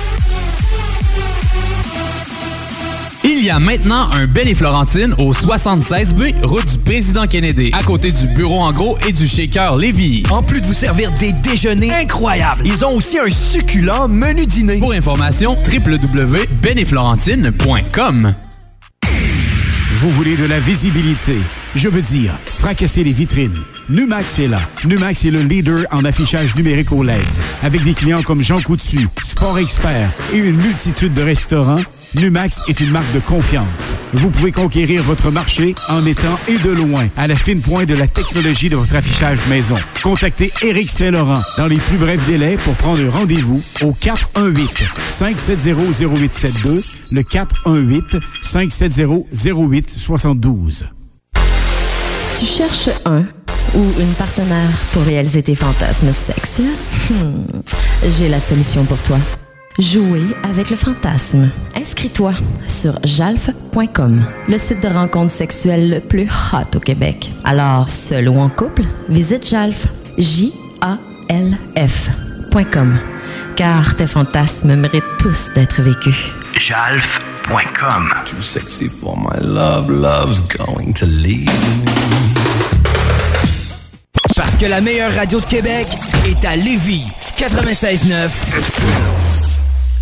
Il y a maintenant un Ben et Florentine au 76B, route du président Kennedy, à côté du bureau en gros et du shaker Lévis. En plus de vous servir des déjeuners incroyables, ils ont aussi un succulent menu dîner. Pour information, www.benetflorentine.com. Vous voulez de la visibilité? Je veux dire, fracasser les vitrines. Numax est là. Numax est le leader en affichage numérique au LED. Avec des clients comme Jean Coutu, Sport Expert et une multitude de restaurants, Numax est une marque de confiance. Vous pouvez conquérir votre marché en étant et de loin à la fine pointe de la technologie de votre affichage maison. Contactez Éric Saint-Laurent dans les plus brefs délais pour prendre rendez-vous au 418-570-0872, le 418-570-0872. Tu cherches un ou une partenaire pour réaliser tes fantasmes sexuels? Hmm, J'ai la solution pour toi. Jouer avec le fantasme. Inscris-toi sur jalf.com, le site de rencontre sexuelle le plus hot au Québec. Alors, seul ou en couple, visite jalf. J-A-L-F.com. Car tes fantasmes méritent tous d'être vécus. Jalf.com. Too sexy for my love, love's going to leave Parce que la meilleure radio de Québec est à Lévis. 96.9.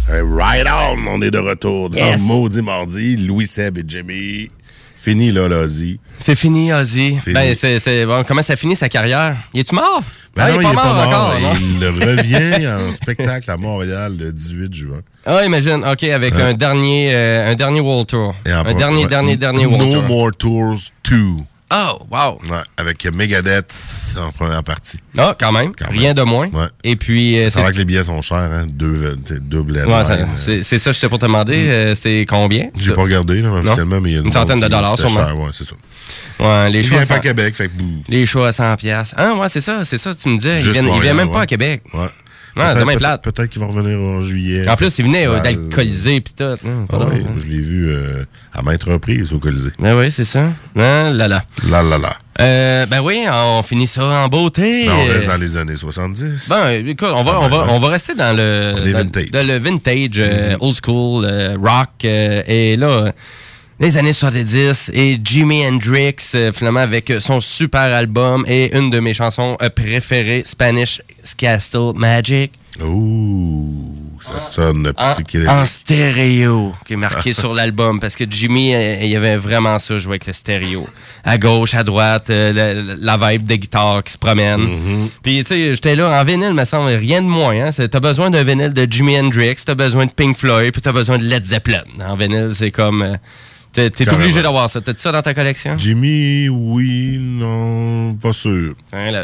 Hey, right on! On est de retour dans. Maudit Mardi. Louis Seb et Jimmy. Fini, là, l'Ozzy. C'est fini, Ozzy. Ben, c'est, bon, comment ça finit sa carrière? Il est-tu mort? Ben non, il est pas mort. encore, il revient en spectacle à Montréal le 18 juin. Ah, imagine, OK, avec Ouais. un dernier euh, un dernier World Tour. Un dernier, dernier, dernier World No Tour. More Tours 2. Oh, wow. Ouais, avec Megadeth en première partie. Ah, quand même. Rien de moins. Ouais. Et puis, euh, C'est vrai que les billets sont chers, hein? Deux, euh, sais, double Ouais, euh. c'est ça, je t'ai pour te demander. euh, c'est combien? J'ai pas regardé, là, officiellement, mais il y a Une centaine de dollars, sûrement. cher, ouais, c'est ça. Ouais, les il vient pas à 100 Québec, fait que... Les shows à 100 pièces. Ah, ouais, c'est ça, c'est ça, tu me disais. Il vient, il vient même pas à Québec. Ouais. Peut-être- demain peut- plate. Peut-être qu'il va revenir en juillet. En plus, il venait euh, d'alcooliser pis tout. hein, Ah oui, hein. je l'ai vu euh, à maintes reprises au Colisée. Ben oui, c'est ça. Ah, là là. Là, là, là. Euh, ben oui, on finit ça en beauté. Ben, on reste dans les années 70. Ben, écoute, on va, Ah, on ben, va, ouais. on va rester dans le, dans, vintage. dans le vintage, euh, Mhm. old school, rock. et là, les années 70 et Jimi Hendrix, euh, finalement, avec son super album et une de mes chansons euh, préférées, Spanish Castle Magic. Ouh, ça sonne En, psychédélique. en stéréo, qui est marqué sur l'album, parce que Jimmy, euh, il y avait vraiment ça, jouer avec le stéréo. À gauche, à droite, euh, la, la vibe des guitares qui se promènent. Mm-hmm. Puis, tu sais, j'étais là en vinyle, me semble, rien de moins. Hein? C'est- T'as besoin d'un vinyle de Jimi Hendrix, t'as besoin de Pink Floyd, puis t'as besoin de Led Zeppelin. En vinyle, c'est comme... euh, t'es Carrément. obligé d'avoir ça. T'as-tu ça dans ta collection? Jimmy, oui, non, pas sûr. Hein,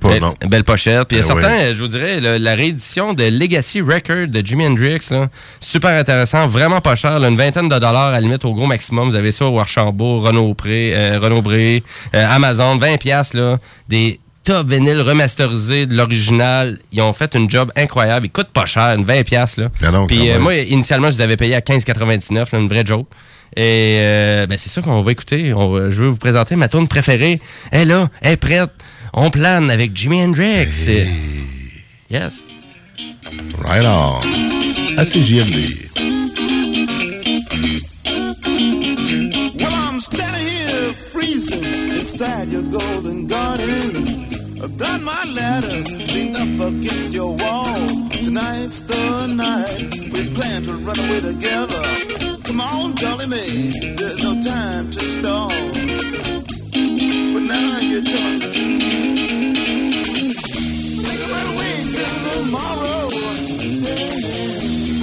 pas, Belle, non. belle pochette. Puis il y a Ben certains, ouais. je vous dirais, le- la réédition de Legacy Record de Jimi Hendrix, là, super intéressant, vraiment pas cher, là, une vingtaine de dollars à la limite au gros maximum. Vous avez ça au Archambault, Renault Pré, euh, Renault euh, Amazon, 20 pièces là, des top vinyles remasterisés de l'original. Ils ont fait une job incroyable. Ils coûtent pas cher, une 20 pièces là. Non, Puis euh, moi, initialement, je les avais payés à 15,99, là, une vraie joke. Et euh, ben, c'est ça qu'on va écouter. On va- je veux vous présenter ma tune préférée. Elle est là, elle est prête. On plane avec Jimi Hendrix. Et- Yes. Right on. C'est JMD. Well, I'm standing here freezing inside your golden garden. I've got my ladder leaned up against your wall. Tonight's the night we plan to run away together. Come on, Jolly me, there's no time to stall. But now you're telling me. Think about wait till tomorrow.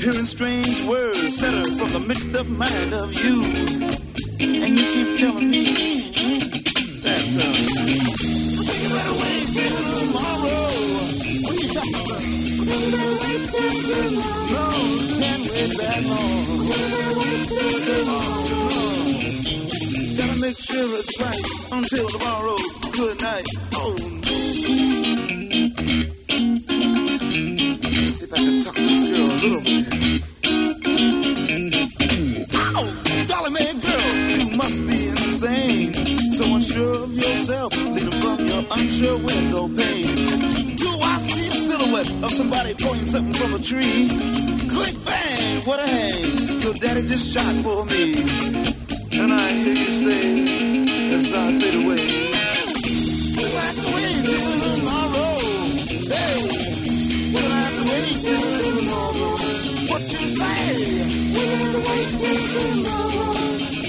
hearing strange words settled from the mixed up mind of you. And you keep telling me that uh, you better wait till tomorrow. What you talking about? No, can't wait that long. Gotta make sure it's right until tomorrow. Good night. Oh, Let's see if I talk to this girl a little bit. Insane. So unsure of yourself, leaning from your unsure window pane. Do I see a silhouette of somebody pointing something from a tree? Click bang, what a hang. Your daddy just shot for me. And I hear you say, as I fade away. Wait till tomorrow. Hey, have to tomorrow. What you say? Tomorrow.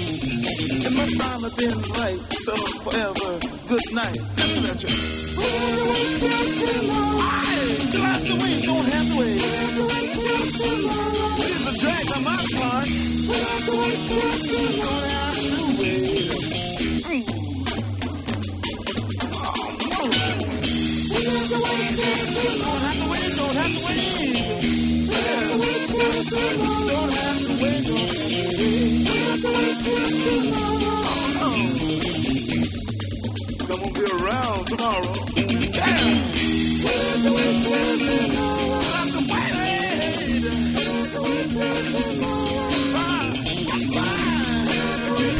It must not have been right, so forever. Good night. Listen at you. We'll have to wait till tomorrow. Aye, you'll have to wait, don't have to wait. We'll have to wait till tomorrow. It's a drag on my part. We'll have to wait till tomorrow. Don't have to wait.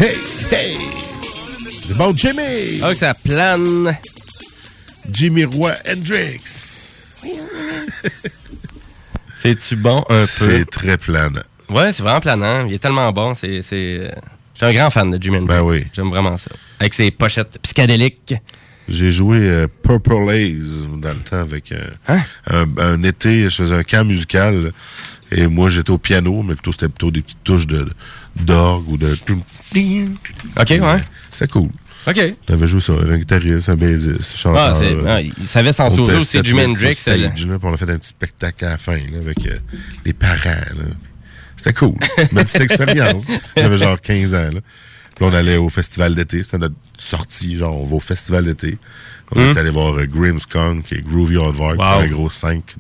Hey, hey! C'est bon, Jimmy! Ah, que ça plane. Jimmy Roy Hendrix. C'est-tu bon un peu? C'est très planant. Ouais, c'est vraiment planant. Il est tellement bon. C'est, c'est... euh, suis un grand fan de Hendrix. Ben oui. J'aime vraiment ça. Avec ses pochettes psychédéliques. J'ai joué euh, Purple Haze dans le temps avec euh, Hein? un, un été, je faisais un camp musical et moi j'étais au piano, mais plutôt c'était plutôt des petites touches de d'orgue ou de. Ok, ouais. C'est cool. Ok. J'avais joué ça, un guitariste, un bassiste, chanteur. Ah, c'est- ah, il savait s'entourer on aussi, Jimi Hendrix, stage, là, on a fait un petit spectacle à la fin là, avec euh, les parents. là. C'était cool. Ma petite expérience. J'avais genre 15 ans. Là. Puis on allait au festival d'été. C'était notre sortie. Genre, on va au festival d'été. On Hmm. est allé voir euh, Grimmskunk et Groovy Hardvark pour un gros 5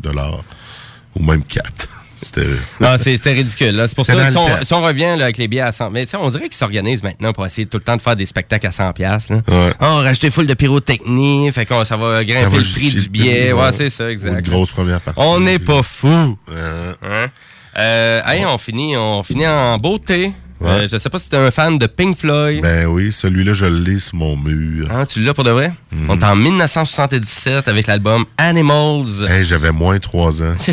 ou même 4. C'était. Ah, c'était ridicule. C'est pour ça, si temps. si on revient là, avec les billets à 100... Mais on dirait qu'ils s'organisent maintenant pour essayer tout le temps de faire des spectacles à 100$. piastres, Là. Ah, on va rajouter full de pyrotechnie, fait que ça va grimper Ça va le prix du billet. Ouais, ouais. c'est ça, exact. Une grosse première partie. On n'est pas fou. Hein? Euh, hey, on finit, on finit en beauté. Ouais. Euh, je sais pas si t'es un fan de Pink Floyd. Ben oui, celui-là, je l'ai sur mon mur. Hein, tu l'as pour de vrai? Mhm. On est en 1977 avec l'album Animals. Hey, J'avais moins 3 ans.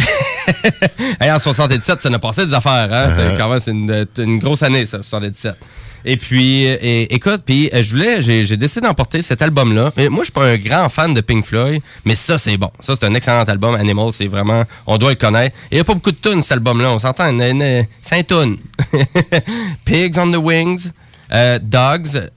Hey, en 77, ça n'a passé des affaires. Hein? C'est Uh-huh. quand même, c'est une, une grosse année, ça, 77. Et puis, écoute, puis euh, je j'ai décidé d'emporter cet album-là. Moi, je suis pas un grand fan de Pink Floyd, mais ça, c'est bon. Ça, c'est un excellent album. Animals, c'est vraiment, on doit le connaître. Il n'y a pas beaucoup de tunes, cet album-là. On s'entend, une, une, cinq tunes. Pigs on the Wings, euh, Dogs.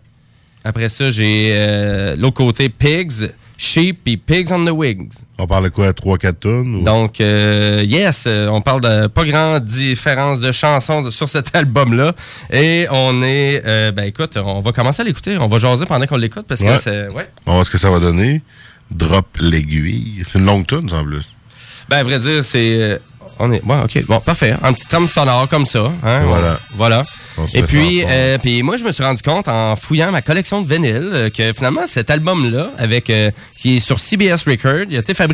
Après ça, j'ai euh, l'autre côté, Pigs, Sheep, puis Pigs on the Wings. On parle de quoi, 3-4 tonnes? ou- Donc, euh, yes, euh, on parle de pas grande différence de chansons sur cet album-là. Et on est, euh, ben écoute, on va commencer à l'écouter. On va jaser pendant qu'on l'écoute parce Ouais. que c'est, ouais. On va voir ce que ça va donner. Drop l'aiguille. C'est une longue tonne, ça, en plus. Ben, à vrai dire, c'est, euh, on est, bon, ok, bon, parfait. Un petit trame sonore comme ça. Hein, Voilà. Voilà. Et puis, euh, puis moi, je me suis rendu compte en fouillant ma collection de vinyles euh, que finalement, cet album-là, avec, euh, qui est sur CBS Record, il a été fabriqué